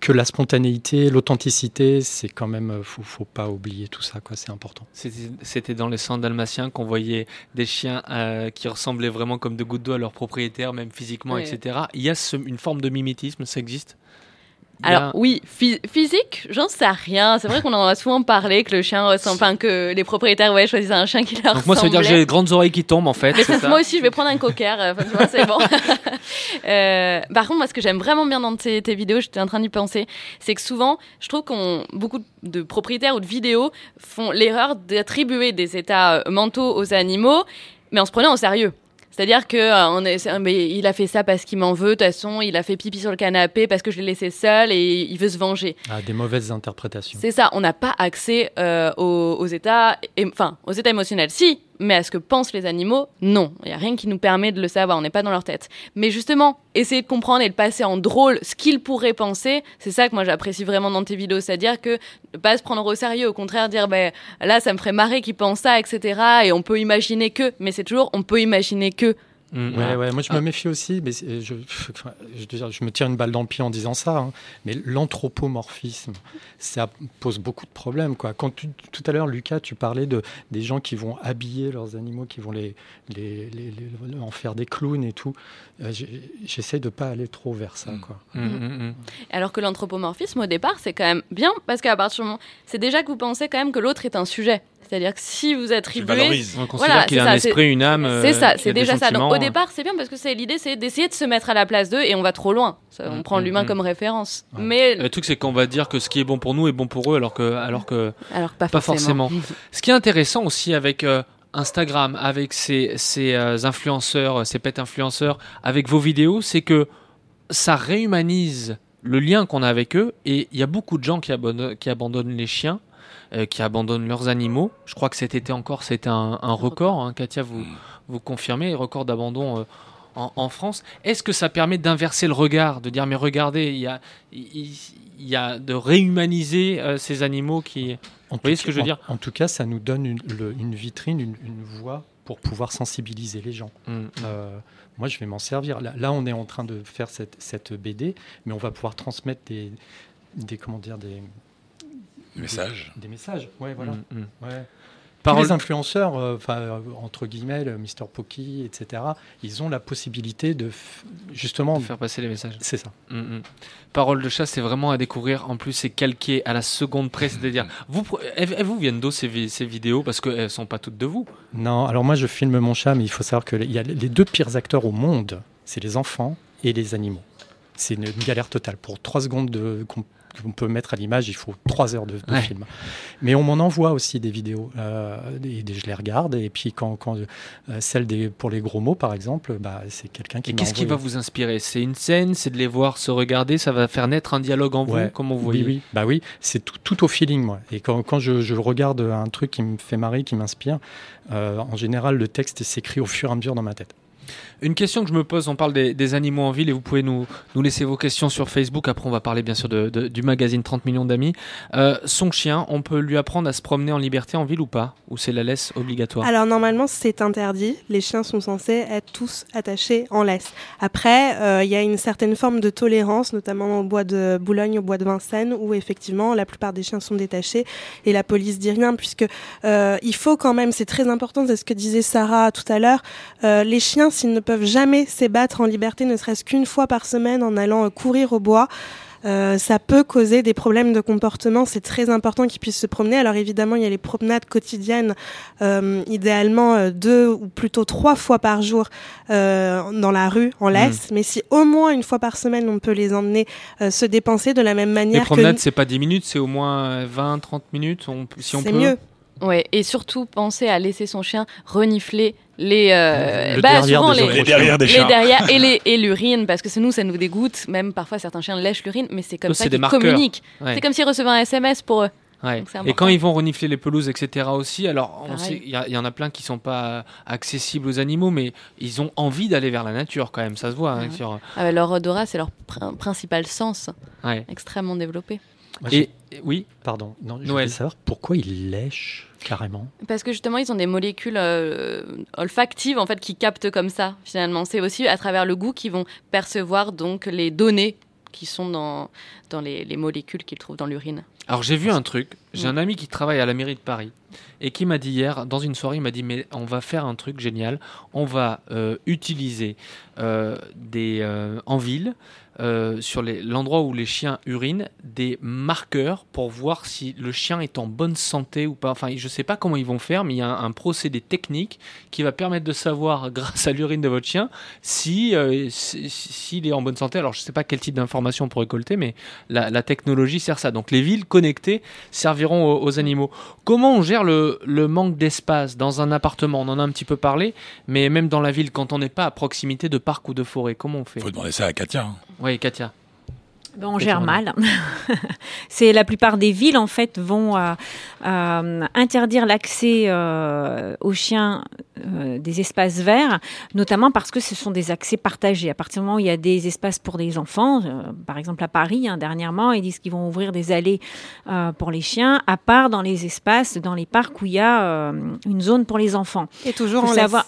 que la spontanéité, l'authenticité, c'est quand même, euh, faut, faut pas oublier tout ça, quoi, c'est important. C'était dans les centres dalmatiens qu'on voyait des chiens euh, qui ressemblaient vraiment comme de gouttes d'eau à leur propriétaire, même physiquement, Oui. etc. Il y a ce- une forme de mimétisme, ça existe? Alors oui, phy- physique, j'en sais rien. C'est vrai qu'on en a souvent parlé que le chien ressemble, enfin que les propriétaires ouais choisissaient un chien qui leur Donc moi, ça veut dire que j'ai les grandes oreilles qui tombent, en fait. Mais ça, moi aussi, je vais prendre un cocker. euh, enfin, tu vois, c'est bon. *laughs* Euh, par contre, moi, ce que j'aime vraiment bien dans tes, tes vidéos, j'étais en train d'y penser, c'est que souvent, je trouve qu'on beaucoup de propriétaires ou de vidéos font l'erreur d'attribuer des états euh, mentaux aux animaux, mais en se prenant au sérieux. C'est-à-dire que euh, on est, mais il a fait ça parce qu'il m'en veut. De toute façon, il a fait pipi sur le canapé parce que je l'ai laissé seul et il veut se venger. Ah, des mauvaises interprétations. C'est ça, on n'a pas accès euh, aux, aux états, et- enfin aux états émotionnels, si, mais à ce que pensent les animaux, non. Il n'y a rien qui nous permet de le savoir, on n'est pas dans leur tête. Mais justement, essayer de comprendre et de passer en drôle ce qu'ils pourraient penser, c'est ça que moi j'apprécie vraiment dans tes vidéos, c'est-à-dire que ne pas se prendre au sérieux, au contraire dire, ben là ça me ferait marrer qu'ils pensent ça, etc. Et on peut imaginer que, mais c'est toujours, on peut imaginer que. Mm, Ouais, mm. ouais, moi je Ah. me méfie aussi, mais c'est- je, je, dire, je me tire une balle dans le pied en disant ça, hein, mais l'anthropomorphisme, ça pose beaucoup de problèmes. Quoi. Quand tu- tout à l'heure, Lucas, tu parlais de, des gens qui vont habiller leurs animaux, qui vont les, les, les- les- en faire des clowns et tout, euh, j'essaie de pas aller trop vers ça. Quoi. Mm, mm. Alors que l'anthropomorphisme, au départ, c'est quand même bien, parce qu'à partir du moment, c'est déjà que vous pensez quand même que l'autre est un sujet. C'est-à-dire que si vous attribuez. On considère qu'il a un esprit, une âme, euh, C'est ça, c'est des déjà ça. Donc, au euh. départ, c'est bien parce que c'est l'idée, c'est d'essayer de se mettre à la place d'eux et on va trop loin. Ça, on Mm, prend mm, l'humain mm. comme référence. Mais Le truc, c'est qu'on va dire que ce qui est bon pour nous est bon pour eux, alors que, alors que alors pas, forcément. *laughs* Ce qui est intéressant aussi avec euh, Instagram, avec ces, ces euh, influenceurs, ces pets influenceurs, avec vos vidéos, c'est que ça réhumanise le lien qu'on a avec eux. Et il y a beaucoup de gens qui abandonnent, qui abandonnent les chiens, qui abandonnent leurs animaux. Je crois que cet été encore, c'était un, un record. hein. Katia, vous, vous confirmez, record d'abandon. euh, en, en France, est-ce que ça permet d'inverser le regard, de dire mais regardez, il y a, il, il y a de réhumaniser euh, ces animaux qui, En vous voyez ce que je veux dire? en, en tout cas, ça nous donne une, le- une vitrine, une, une voie pour pouvoir sensibiliser les gens. Mm. Euh, moi, je vais m'en servir. Là, là, on est en train de faire cette, cette BD, mais on va pouvoir transmettre des, des comment dire, des Messages. Des, des messages. Ouais, voilà. Mm, mm. Ouais. Parole- Tous les influenceurs, euh, enfin euh, entre guillemets, le Mr Pocky, etc. Ils ont la possibilité de f- justement de faire passer les messages. C'est ça. Mm, mm. Parole de chat, c'est vraiment à découvrir. En plus, c'est calqué à la seconde près. C'est-à-dire, vous, pre- elles, elles vous viennent d'où ces, vi- ces vidéos? Parce qu'elles sont pas toutes de vous. Non, alors moi je filme mon chat, mais il faut savoir que les- y a les deux pires acteurs au monde, c'est les enfants et les animaux. C'est une, une galère totale. Pour trois secondes de- qu'on peut mettre à l'image, il faut trois heures de, de Ouais. film. Mais on m'en envoie aussi des vidéos, euh, et je les regarde. Et puis quand, quand euh, celle des, pour les gros mots, par exemple, bah, c'est quelqu'un qui Et qu'est-ce qui va vous inspirer? C'est une scène C'est de les voir se regarder Ça va faire naître un dialogue en vous Ouais. Comment vous oui, bah oui, c'est tout, tout au feeling, moi. Et quand, quand je, je regarde un truc qui me fait marrer, qui m'inspire, euh, en général, le texte s'écrit au fur et à mesure dans ma tête. Une question que je me pose, on parle des, des animaux en ville et vous pouvez nous, nous laisser vos questions sur Facebook. Après, on va parler bien sûr de, de- du magazine 30 millions d'amis. Euh, son chien, on peut lui apprendre à se promener en liberté en ville ou pas? Ou c'est la laisse obligatoire? Alors normalement c'est interdit. Les chiens sont censés être tous attachés en laisse. Après, euh, il y a une certaine forme de tolérance, notamment au bois de Boulogne, au bois de Vincennes, où effectivement la plupart des chiens sont détachés et la police dit rien puisque euh, il faut quand même, c'est très important, c'est ce que disait Sarah tout à l'heure. euh, les chiens, s'ils ne peuvent jamais s'ébattre en liberté, ne serait-ce qu'une fois par semaine en allant euh, courir au bois. Euh, ça peut causer des problèmes de comportement. C'est très important qu'ils puissent se promener. Alors évidemment, il y a les promenades quotidiennes, euh, idéalement euh, deux ou plutôt trois fois par jour dans la rue en laisse. Mais si au moins une fois par semaine, on peut les emmener se dépenser de la même Les manière promenades, que c'est pas 10 minutes, c'est au moins 20-30 minutes on- si on c'est peut. mieux. Ouais, et surtout penser à laisser son chien renifler les euh, Le bah, derrière souvent des les, Les derrières des les derrière et les *laughs* et l'urine parce que c'est nous ça nous dégoûte même parfois certains chiens lèchent l'urine mais c'est comme ça qu'ils communiquent Ouais. c'est comme s'ils recevaient un SMS pour eux Ouais. Et quand ils vont renifler les pelouses, etc. aussi, alors il y, en a plein qui sont pas accessibles aux animaux, mais ils ont envie d'aller vers la nature quand même, ça se voit. hein, sur- Ah ouais, leur odorat c'est leur pr- principal sens Ouais. extrêmement développé Moi, Et, oui, Pardon, non, je Noël. voulais savoir pourquoi ils lèchent carrément. Parce que justement, ils ont des molécules euh, olfactives en fait qui captent comme ça. Finalement, c'est aussi à travers le goût qu'ils vont percevoir donc les données qui sont dans dans les, les molécules qu'ils trouvent dans l'urine. Alors j'ai vu un truc, j'ai Mm. un ami qui travaille à la mairie de Paris et qui m'a dit hier, dans une soirée, il m'a dit mais on va faire un truc génial, on va euh, utiliser euh, des, euh, en ville, euh, sur l'endroit où les chiens urinent, des marqueurs pour voir si le chien est en bonne santé ou pas. Enfin, je sais pas comment ils vont faire, mais il y a un, procédé technique qui va permettre de savoir, *laughs* grâce à l'urine de votre chien, euh, si- s'il est en bonne santé. Alors je sais pas quel type d'informations on peut récolter, mais la, technologie sert ça. Donc les villes connectées serviront aux, aux animaux. Comment on gère le, manque d'espace dans un appartement? On en a un petit peu parlé, mais même dans la ville, quand on n'est pas à proximité de parcs ou de forêts, comment on fait? Faut demander ça à Katia. hein. Oui, Katia. Ben, on gère mal. *laughs* c'est la plupart des villes en fait vont euh, euh, interdire l'accès euh, aux chiens euh, des espaces verts, notamment parce que ce sont des accès partagés. À partir du moment où il y a des espaces pour des enfants, euh, par exemple à Paris hein, dernièrement, ils disent qu'ils vont ouvrir des allées euh, pour les chiens, à part dans les espaces, dans les parcs où il y a euh, une zone pour les enfants. Et toujours en savoir.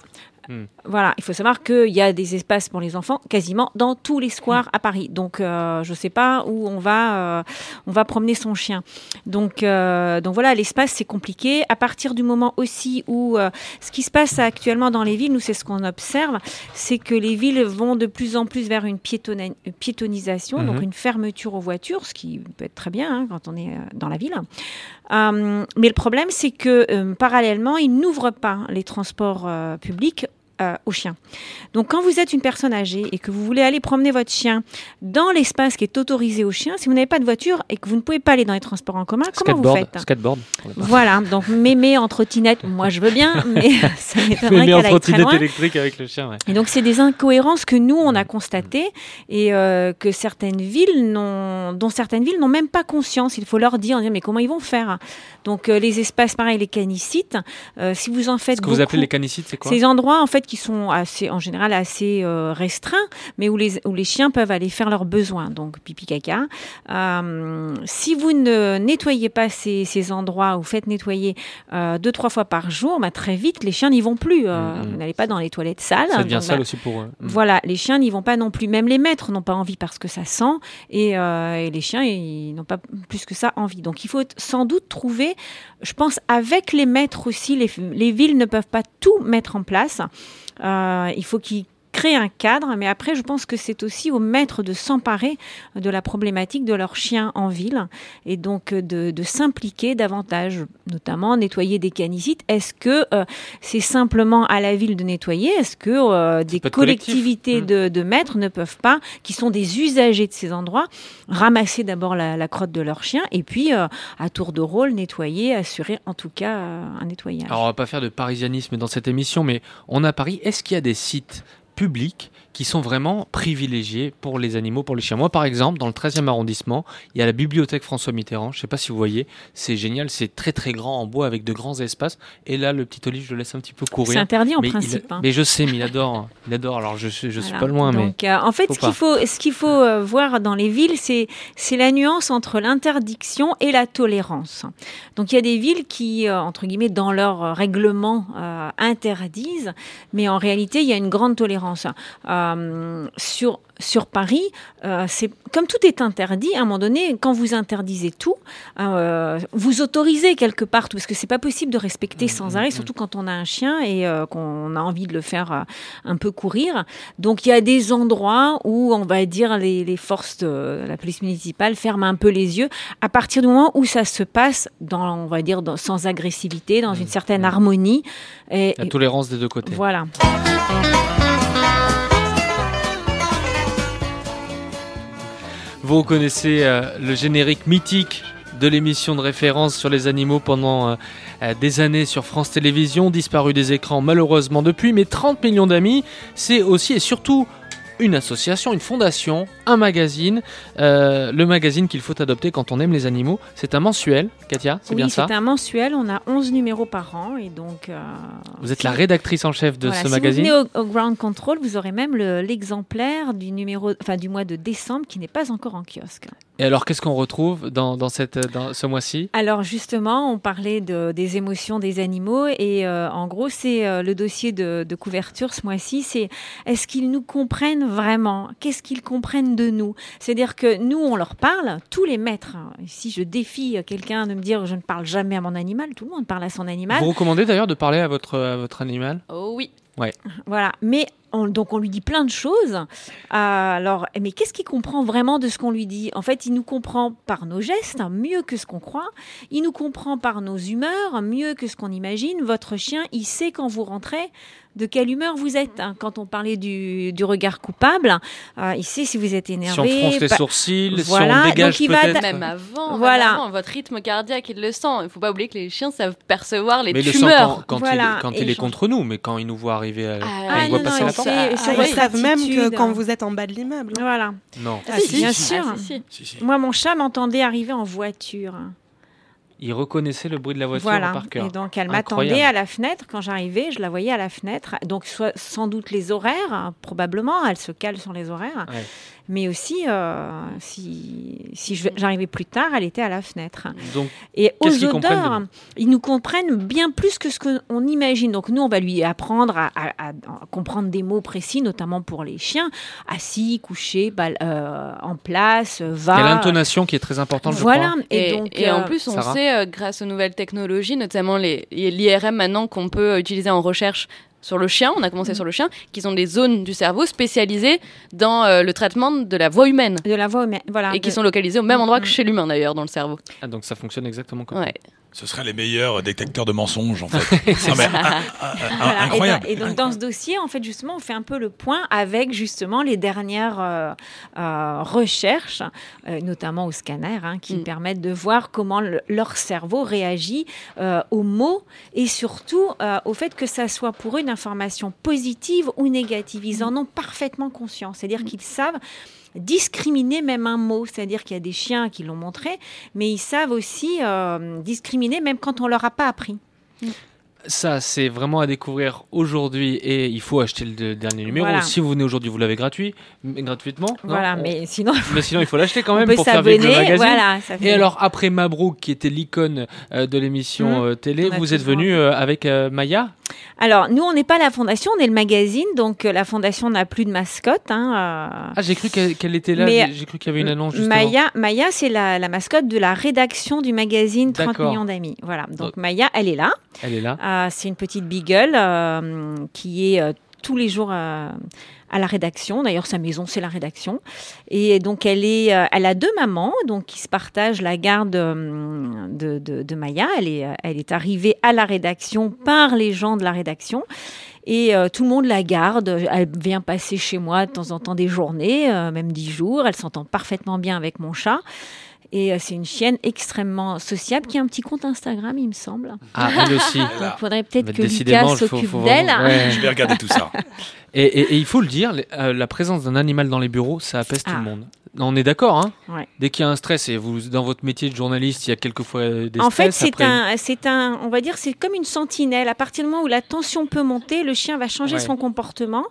Hmm. Voilà, il faut savoir qu'il y a des espaces pour les enfants quasiment dans tous les squares à Paris. Donc, euh, je ne sais pas où on va, euh, on va promener son chien. Donc, euh, donc voilà, l'espace c'est compliqué. À partir du moment aussi où ce qui se passe actuellement dans les villes, nous c'est ce qu'on observe, c'est que les villes vont de plus en plus vers une piétonisation, donc Mhm. une fermeture aux voitures, ce qui peut être très bien hein, quand on est dans la ville. Mais le problème, c'est que parallèlement, ils n'ouvrent pas les transports publics euh, aux chiens. Donc, quand vous êtes une personne âgée et que vous voulez aller promener votre chien dans l'espace qui est autorisé aux chiens, si vous n'avez pas de voiture et que vous ne pouvez pas aller dans les transports en commun, comment vous faites skateboard. Voilà, donc mémé en trottinette, moi je veux bien, *laughs* mais *laughs* ça m'étonnerait Mais en qu'elle très trottinette électrique avec le chien, ouais. Et donc, c'est des incohérences que nous, on a constatées et euh, que certaines villes n'ont, dont certaines villes n'ont même pas conscience. Il faut leur dire, mais comment ils vont faire? Donc, euh, les espaces, pareil, les canicites, euh, si vous en faites Ce que vous appelez les canicites, c'est quoi? Ces endroits, en fait, qui sont assez, en général assez euh, restreints, mais où les, où les chiens peuvent aller faire leurs besoins, donc pipi caca. Euh, si vous ne nettoyez pas ces, ces endroits ou faites nettoyer euh, deux, trois fois par jour, bah, très vite, les chiens n'y vont plus. Euh, Mhm. Vous n'allez pas dans les toilettes sales. Ça devient Donc, sale aussi pour eux. Mm. Voilà, les chiens n'y vont pas non plus. Même les maîtres n'ont pas envie parce que ça sent. Et, et les chiens, ils n'ont pas plus que ça envie. Donc il faut sans doute trouver, je pense, avec les maîtres aussi, les, les villes ne peuvent pas tout mettre en place. Euh, il faut qu'ils créent un cadre, mais après, je pense que c'est aussi aux maîtres de s'emparer de la problématique de leurs chiens en ville et donc de, de s'impliquer davantage, notamment nettoyer des canicites. Est-ce que euh, c'est simplement à la ville de nettoyer? Est-ce que euh, des collectivités Mm. de, de maîtres ne peuvent pas, qui sont des usagers de ces endroits, ramasser d'abord la, la crotte de leur chien et puis euh, à tour de rôle nettoyer, assurer en tout cas un nettoyage? Alors, on va pas faire de parisianisme dans cette émission, mais on a Paris. Est-ce qu'il y a des sites publics qui sont vraiment privilégiés pour les animaux, pour les chiens Moi, par exemple, dans le 13e arrondissement, il y a la bibliothèque François Mitterrand. Je sais pas si vous voyez, c'est génial, c'est très très grand en bois avec de grands espaces. Et là, le petit Olive, je le laisse un petit peu courir. C'est interdit en Mais il- principe, hein. Mais je sais, mais il adore. Il adore. Alors, je, suis- je suis pas loin, mais. Donc, euh, en fait, faut ce qu'il faut, ce qu'il faut euh, voir dans les villes, c'est, c'est la nuance entre l'interdiction et la tolérance. Donc, il y a des villes qui, euh, entre guillemets, dans leur règlement, interdisent, mais en réalité, il y a une grande tolérance. Euh, sur, sur Paris, euh, c'est comme tout est interdit. À un moment donné, quand vous interdisez tout, euh, vous autorisez quelque part tout, parce que c'est pas possible de respecter Mmh, sans arrêt, surtout quand on a un chien et euh, qu'on a envie de le faire un peu courir. Donc il y a des endroits où on va dire les, les forces de la police municipale ferment un peu les yeux à partir du moment où ça se passe dans, on va dire, dans- sans agressivité, dans une certaine harmonie. Et, La tolérance des deux côtés. voilà. Vous reconnaissez euh, le générique mythique de l'émission de référence sur les animaux pendant euh, euh, des années sur France Télévisions, disparu des écrans malheureusement depuis, mais 30 millions d'amis, c'est aussi et surtout une association, une fondation, un magazine, euh, le magazine qu'il faut adopter quand on aime les animaux. C'est un mensuel, Katia, c'est oui, bien ça c'est un mensuel, on a 11 numéros par an et donc... euh, Vous êtes la rédactrice en chef de voilà, ce si magazine. vous venez au, au Ground Control, vous aurez même le- l'exemplaire du numéro, enfin du mois de décembre qui n'est pas encore en kiosque. Et alors, qu'est-ce qu'on retrouve dans, dans, cette, dans ce mois-ci? Alors justement, on parlait de- des émotions des animaux et euh, en gros, c'est euh, le dossier de, de couverture ce mois-ci, c'est est-ce qu'ils nous comprennent vraiment? Qu'est-ce qu'ils comprennent de nous? C'est-à-dire que nous, on leur parle, tous les maîtres. hein. Si je défie quelqu'un de me dire je ne parle jamais à mon animal, tout le monde parle à son animal. Vous recommandez d'ailleurs de parler à votre, à votre animal? Oh oui. Voilà, mais on- donc on lui dit plein de choses. Euh, alors, mais qu'est-ce qu'il comprend vraiment de ce qu'on lui dit? En fait, il nous comprend par nos gestes, hein, mieux que ce qu'on croit. Il nous comprend par nos humeurs, mieux que ce qu'on imagine. Votre chien, il sait quand vous rentrez de quelle humeur vous êtes. hein. Quand on parlait du, du regard coupable, euh, sait si vous êtes énervé. Si on fronce les pas- sourcils, si voilà. on dégage donc il va peut-être- Même avant, Voilà. avant, votre rythme cardiaque, il le sent. Il ne faut pas oublier que les chiens savent percevoir les mais il le tumeurs. quand, quand Voilà. il, quand Et il est change- contre nous, mais quand il nous voit arriver, à, quand ah, il voit non, passer non, la il porte. sait- Ah, c'est ils savent même que quand vous êtes en bas de l'immeuble. hein. Voilà. Non. Ah, si, bien si, sûr. ah, si, si. Moi, mon chat m'entendait arriver en voiture. Il reconnaissait le bruit de la voiture Voilà. par cœur. Et donc elle m'attendait à la fenêtre quand j'arrivais, je la voyais à la fenêtre. Donc soit, sans doute les horaires, hein, probablement, elle se cale sur les horaires. Ouais. Mais aussi, euh, si, j'arrivais plus tard, elle était à la fenêtre. Donc, Et aux odeurs, ils nous comprennent bien plus que ce qu'on imagine. Donc nous, on va lui apprendre à, à- à- à comprendre des mots précis, notamment pour les chiens. Assis, couché, bal- euh, en place, va. Il y a l'intonation qui est très importante, je Voilà. crois. Et, Et, donc, et en euh, plus, on Sarah sait, euh, grâce aux nouvelles technologies, notamment l'IRM maintenant qu'on peut utiliser en recherche sur le chien, on a Mm. commencé sur le chien, qui sont des zones du cerveau spécialisées dans euh, le traitement de la voix humaine. De la voix humaine, voilà. Et qui sont localisées au même endroit que chez l'humain d'ailleurs, dans le cerveau. Ah, donc ça fonctionne exactement comme Ouais. Ce seraient les meilleurs détecteurs de mensonges, en fait. *laughs* Non, mais, Voilà. Et incroyable. donc- Et, donc, dans ce dossier, en fait, justement, on fait un peu le point avec justement les dernières euh, euh, recherches, euh, notamment au scanner, hein, qui Mm. permettent de voir comment le- leur cerveau réagit euh, aux mots et surtout euh, au fait que ça soit pour eux une information positive ou négative. Ils en ont parfaitement conscience, c'est-à-dire qu'ils savent discriminer même un mot, c'est-à-dire qu'il y a des chiens qui l'ont montré, mais ils savent aussi euh, discriminer même quand on leur a pas appris. Ça, c'est vraiment à découvrir aujourd'hui et il faut acheter le dernier numéro. Voilà. Si vous venez aujourd'hui, vous l'avez gratuit, mais gratuitement. Voilà, mais sinon, Mais sinon, il faut l'acheter quand même pour faire vivre le magazine. voilà, ça fait- Et alors, après Mabrouk, qui était l'icône euh, de l'émission Mhm. euh, télé, vous êtes venu euh, avec Maya? Alors, nous, on n'est pas la fondation, on est le magazine, donc euh, la fondation n'a plus de mascotte. hein, euh, Ah, j'ai cru qu'elle était là, Mais, j'ai- cru qu'il y avait une annonce justement. Maya, Maya c'est la, la mascotte de la rédaction du magazine 30 D'accord. millions d'amis. Voilà, donc Donc- Maya, elle est là. Elle est là. Euh, c'est une petite beagle qui est tous les jours à la rédaction. D'ailleurs, sa maison, c'est la rédaction. Et donc, elle, est, euh, elle a deux mamans donc, qui se partagent la garde euh, de, de- de Maya. Elle est, euh, elle est arrivée à la rédaction par les gens de la rédaction. Et euh, tout le monde la garde. Elle vient passer chez moi de temps en temps des journées, euh, même dix jours. Elle s'entend parfaitement bien avec mon chat. Et euh, c'est une chienne extrêmement sociable qui a un petit compte Instagram, il me semble. Ah, elle aussi. *laughs* Il faudrait peut-être que décidément, Lucas s'occupe d'elle. ouais. Je vais regarder tout ça. *laughs* Et, et- et il faut le dire, euh, la présence d'un animal dans les bureaux, ça apaise tout Ah. le monde. On est d'accord, hein? Ouais. Dès qu'il y a un stress, et vous, dans votre métier de journaliste, il y a quelquefois euh, des En fait, stress. c'est après- un, c'est un, on va dire, c'est comme une sentinelle. À partir du moment où la tension peut monter, le chien va changer Ouais. son comportement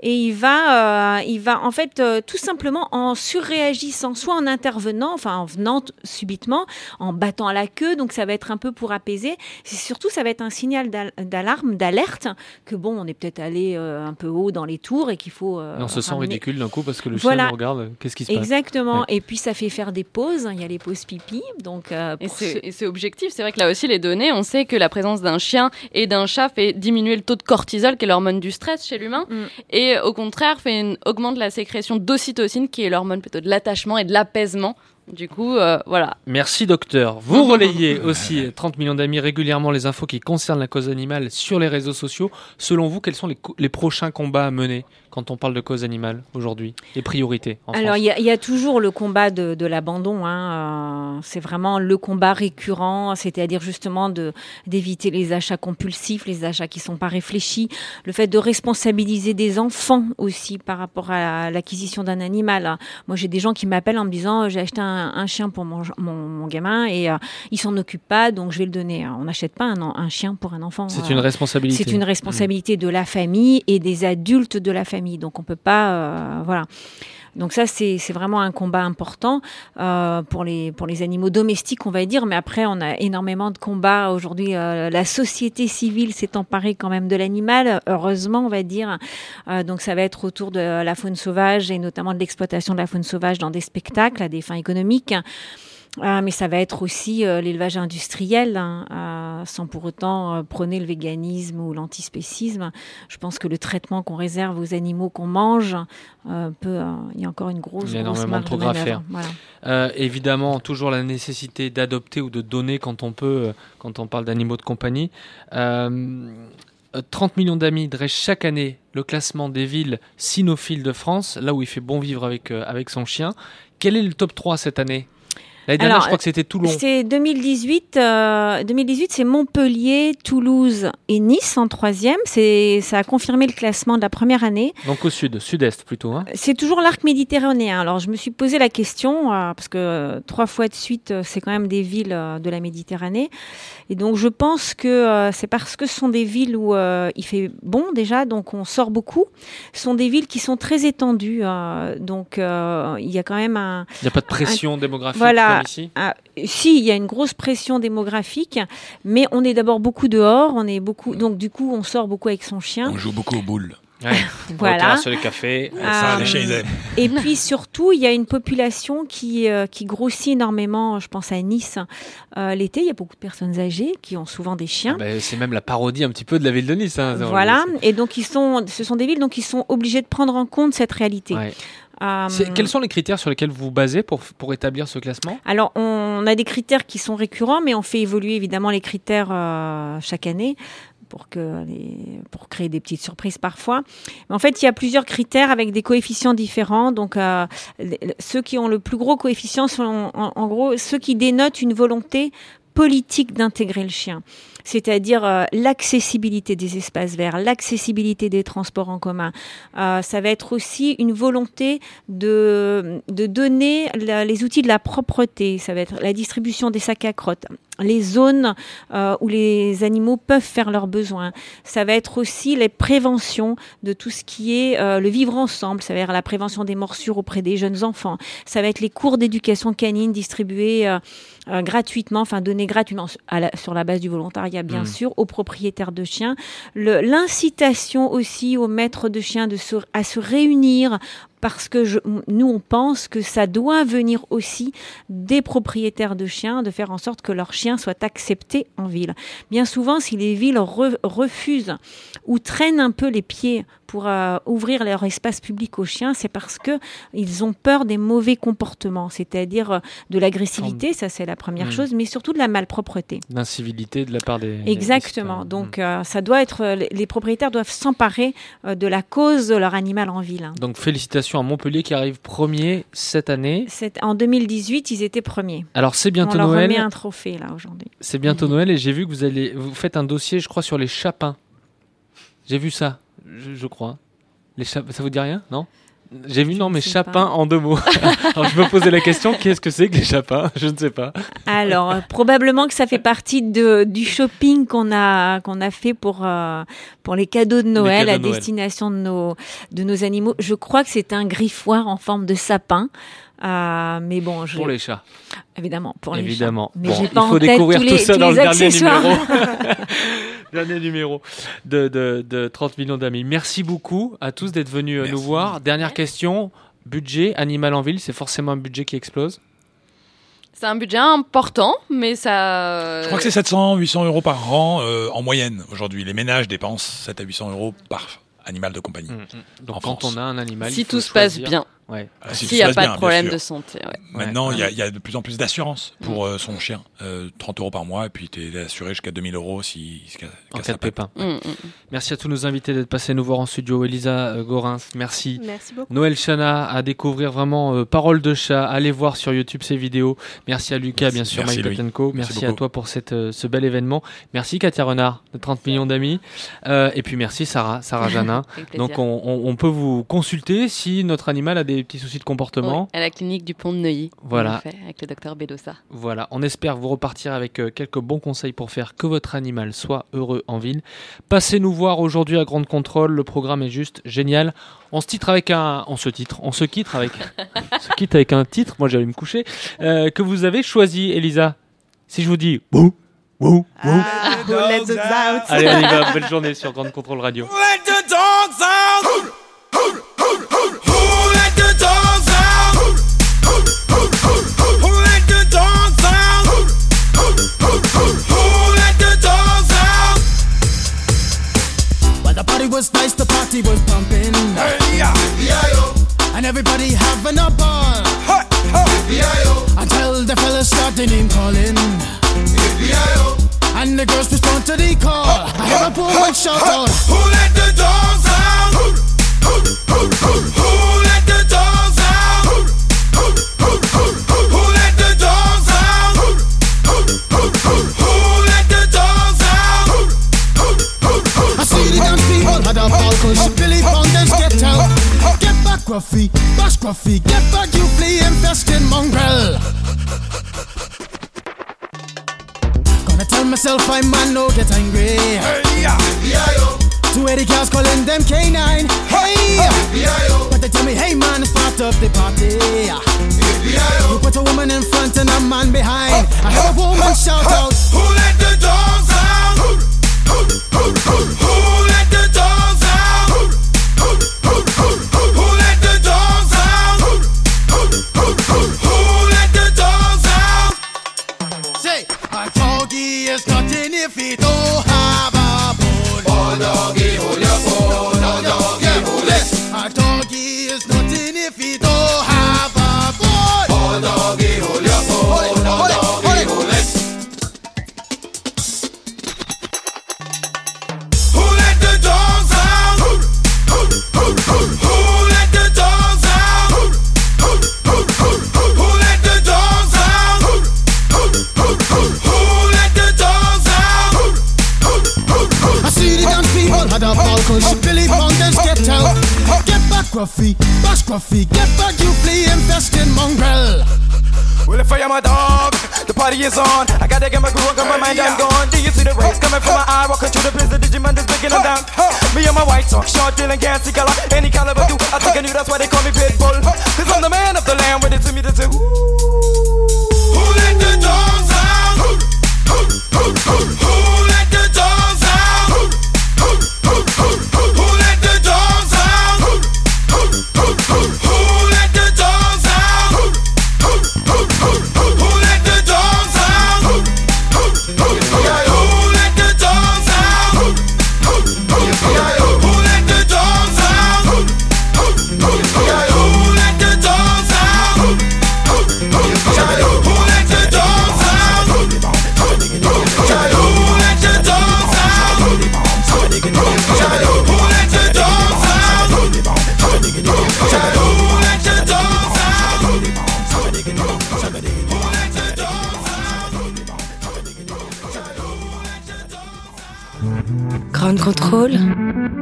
et il va, euh, il va, en fait, euh, tout simplement en surréagissant, soit en intervenant, enfin en venant subitement, en battant à la queue. Donc ça va être un peu pour apaiser. C'est surtout, ça va être un signal d'al- d'alarme, d'alerte que bon, on est peut-être allé euh, un peu haut dans les tours et qu'il faut. euh, Et on se sent ramener- ridicule d'un coup parce que le Voilà. chien nous regarde. Qu'est-ce qui se passe? Exactement. Ouais. Et puis ça fait faire des pauses. Il y a les pauses pipi. Donc euh, Et c'est objectif. C'est vrai que là aussi, les données, on sait que la présence d'un chien et d'un chat fait diminuer le taux de cortisol, qui est l'hormone du stress chez l'humain, Mm. et au contraire, fait une- augmente la sécrétion d'ocytocine, qui est l'hormone plutôt de l'attachement et de l'apaisement Du coup, euh, voilà. Merci docteur. Vous *laughs* relayez aussi 30 millions d'amis régulièrement les infos qui concernent la cause animale sur les réseaux sociaux. Selon vous, quels sont les, prochains combats à mener quand on parle de cause animale aujourd'hui Les priorités en Alors, il y, a- il y a toujours le combat de, de l'abandon. hein, euh, c'est vraiment le combat récurrent, c'est-à-dire justement de d'éviter les achats compulsifs, les achats qui sont pas réfléchis, le fait de responsabiliser des enfants aussi par rapport à l'acquisition d'un animal. Moi, j'ai des gens qui m'appellent en me disant j'ai acheté un, un chien pour mon, mon, mon gamin et euh, il s'en occupe pas, donc je vais le donner. On n'achète pas un, en- un chien pour un enfant. C'est euh, une responsabilité. C'est une responsabilité de la famille et des adultes de la famille. Donc on peut pas, euh, voilà. Donc ça, c'est vraiment un combat important euh, pour, les, pour les animaux domestiques, on va dire. Mais après, on a énormément de combats. Aujourd'hui, euh, la société civile s'est emparée quand même de l'animal, heureusement, on va dire. Euh, donc ça va être autour de la faune sauvage et notamment de l'exploitation de la faune sauvage dans des spectacles à des fins économiques. Ah, mais ça va être aussi euh, l'élevage industriel, hein, euh, sans pour autant euh, prôner le véganisme ou l'antispécisme. Je pense que le traitement qu'on réserve aux animaux qu'on mange euh, peut. Il y a encore une grosse, Il y a grosse énormément de marge de progrès à manœuvre. faire. Voilà. Évidemment, toujours la nécessité d'adopter ou de donner quand on peut, quand on parle d'animaux de compagnie. Euh, euh, 30 millions d'amis dressent chaque année le classement des villes cynophiles de France, là où il fait bon vivre avec, avec son chien. Quel est le top 3 cette année? L'année dernière, je crois que c'était Toulon. C'est 2018. euh, 2018, c'est Montpellier, Toulouse et Nice en troisième. C'est ça a confirmé le classement de la première année. Donc au sud, sud-est plutôt. Hein. C'est toujours l'arc méditerranéen. Alors je me suis posé la question euh, parce que euh, trois fois de suite, euh, c'est quand même des villes euh, de la Méditerranée. Et donc je pense que euh, c'est parce que ce sont des villes où euh, il fait bon déjà, donc on sort beaucoup. Ce sont des villes qui sont très étendues, euh, donc euh, il y a quand même un. Il n'y a pas de pression un- démographique Voilà. Comme ici Ah, si, il y a une grosse pression démographique, mais on est d'abord beaucoup dehors, on est beaucoup, donc du coup on sort beaucoup avec son chien. On joue beaucoup aux boules. *laughs* Voilà. sur les cafés. Ça, Euh, les chiens, ils aiment. Et puis surtout, il y a une population qui, euh, qui grossit énormément. Je pense à Nice. Euh, L'été, il y a beaucoup de personnes âgées qui ont souvent des chiens. Bah, c'est même la parodie un petit peu de la ville de Nice. hein. Voilà. Et donc, ils sont, ce sont des villes donc ils sont obligés de prendre en compte cette réalité. Ouais. Euh, Quels sont les critères sur lesquels vous vous basez pour, pour établir ce classement? Alors, on a des critères qui sont récurrents, mais on fait évoluer évidemment les critères euh, chaque année pour, que les, pour créer des petites surprises parfois. Mais en fait, il y a plusieurs critères avec des coefficients différents. Donc, euh, ceux qui ont le plus gros coefficient sont en, en gros ceux qui dénotent une volonté politique d'intégrer le chien, c'est-à-dire euh, l'accessibilité des espaces verts, l'accessibilité des transports en commun. Euh, ça va être aussi une volonté de, de donner les outils de la propreté, ça va être la distribution des sacs à crottes, les zones euh, où les animaux peuvent faire leurs besoins. Ça va être aussi les préventions de tout ce qui est le vivre ensemble, ça va être la prévention des morsures auprès des jeunes enfants. Ça va être les cours d'éducation canine distribués gratuitement, enfin donnés gratuitement sur la base du volontariat bien Mm. sûr aux propriétaires de chiens. L'incitation aussi aux maîtres de chiens de se, à se réunir parce que je- nous, on pense que ça doit venir aussi des propriétaires de chiens, de faire en sorte que leurs chiens soient acceptés en ville. Bien souvent, si les villes re- refusent ou traînent un peu les pieds pour euh, ouvrir leur espace public aux chiens, c'est parce que ils ont peur des mauvais comportements, c'est-à-dire euh, de l'agressivité, ça c'est la première Mm. chose, mais surtout de la malpropreté. D'incivilité de la part des. des Exactement. Donc, euh, ça doit être. les- Les propriétaires doivent s'emparer euh, de la cause de leur animal en ville. Donc félicitations à Montpellier qui arrive premier cette année. En 2018, ils étaient premiers. Alors c'est bientôt On leur Noël. remet un trophée là aujourd'hui. C'est bientôt Noël et j'ai vu que vous allez vous faites un dossier, je crois, sur les chapins. J'ai vu ça, je, je crois. Les chap- ça vous dit rien, non? J'ai vu non mais pas. en deux mots. *laughs* Alors je me posais la question, qu'est-ce que c'est que les chapins? Je ne sais pas. Alors, euh, probablement que ça fait partie de, du shopping qu'on a, qu'on a fait pour, euh, pour les cadeaux de Noël cadeaux à de Noël. destination de nos, de nos animaux. Je crois que c'est un griffoir en forme de sapin. Euh, mais bon, je... Pour les chats. Évidemment, pour les chats. Évidemment. Mais Bon, j'ai il pas en faut tête découvrir tous tout ça tous dans les le dernier numéro. *laughs* *laughs* dernier numéro de, de, de 30 millions d'amis. Merci beaucoup à tous d'être venus euh, nous voir. Dernière question. Budget, animal en ville, c'est forcément un budget qui explose C'est un budget important, mais ça. Je crois que c'est 700, 800 euros par an euh, en moyenne aujourd'hui. Les ménages dépensent 7 à 800 euros par animal de compagnie. Donc en quand France. on a un animal, Si il faut tout se passe bien. Ouais. Ah, si S'il n'y a pas bien, de problème de santé. ouais. Maintenant, Ouais. il y, a- il y a de plus en plus d'assurance pour euh, son chien. Euh, 30 euros par mois, et puis tu es assuré jusqu'à 2000 euros si, si, En cas de pépin. Mm, mm. Merci à tous nos invités d'être passés nous voir en studio. Elisa euh, Gorins, merci. Merci beaucoup. Noël Chana à découvrir vraiment euh, Parole de chat. Allez voir sur YouTube ses vidéos. Merci à Lucas, Merci. bien sûr, Merci, Mike. Merci Merci, à toi pour cette, euh, ce bel événement. Merci Katia Renard de 30 millions d'amis. Euh, et puis merci Sarah, Sarah Janin. *laughs* Donc on, on- on peut vous consulter si notre animal a des petits soucis de comportement. Oui, à la clinique du Pont de Neuilly. Voilà. fait avec le docteur Bedossa. Voilà, on espère vous repartir avec euh, quelques bons conseils pour faire que votre animal soit heureux en ville. Passez nous voir aujourd'hui à Grande Contrôle, le programme est juste génial. On se titre avec un, on se titre, on se quitte avec, on se quitte avec un titre. Moi, j'allais me coucher euh, que vous avez choisi, Elisa. Si je vous dis bouh, bouh, bouh. Ah, who let the dogs out Allez, on y va. Belle journée sur Grande Contrôle Radio. Let the dogs autor. People had a ball cause Billy Fountains get out. Get back, Gruffy, bash Gruffy, get back, you flea infested mongrel. Well, if I am a dog, the party is on. I gotta get my groove on, got my mind, I'm gone. Do you see the rays coming from my eye? Walking through the prison, Digimon is breaking them down. Me and my white talk, short, dealing, gassy color, any caliber do. I think I knew that's why they call me Pitbull. Cause I'm the man of the land, with it to me to say, Who let the dogs out? Who let the dogs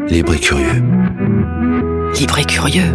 Libre et curieux. Libre et curieux.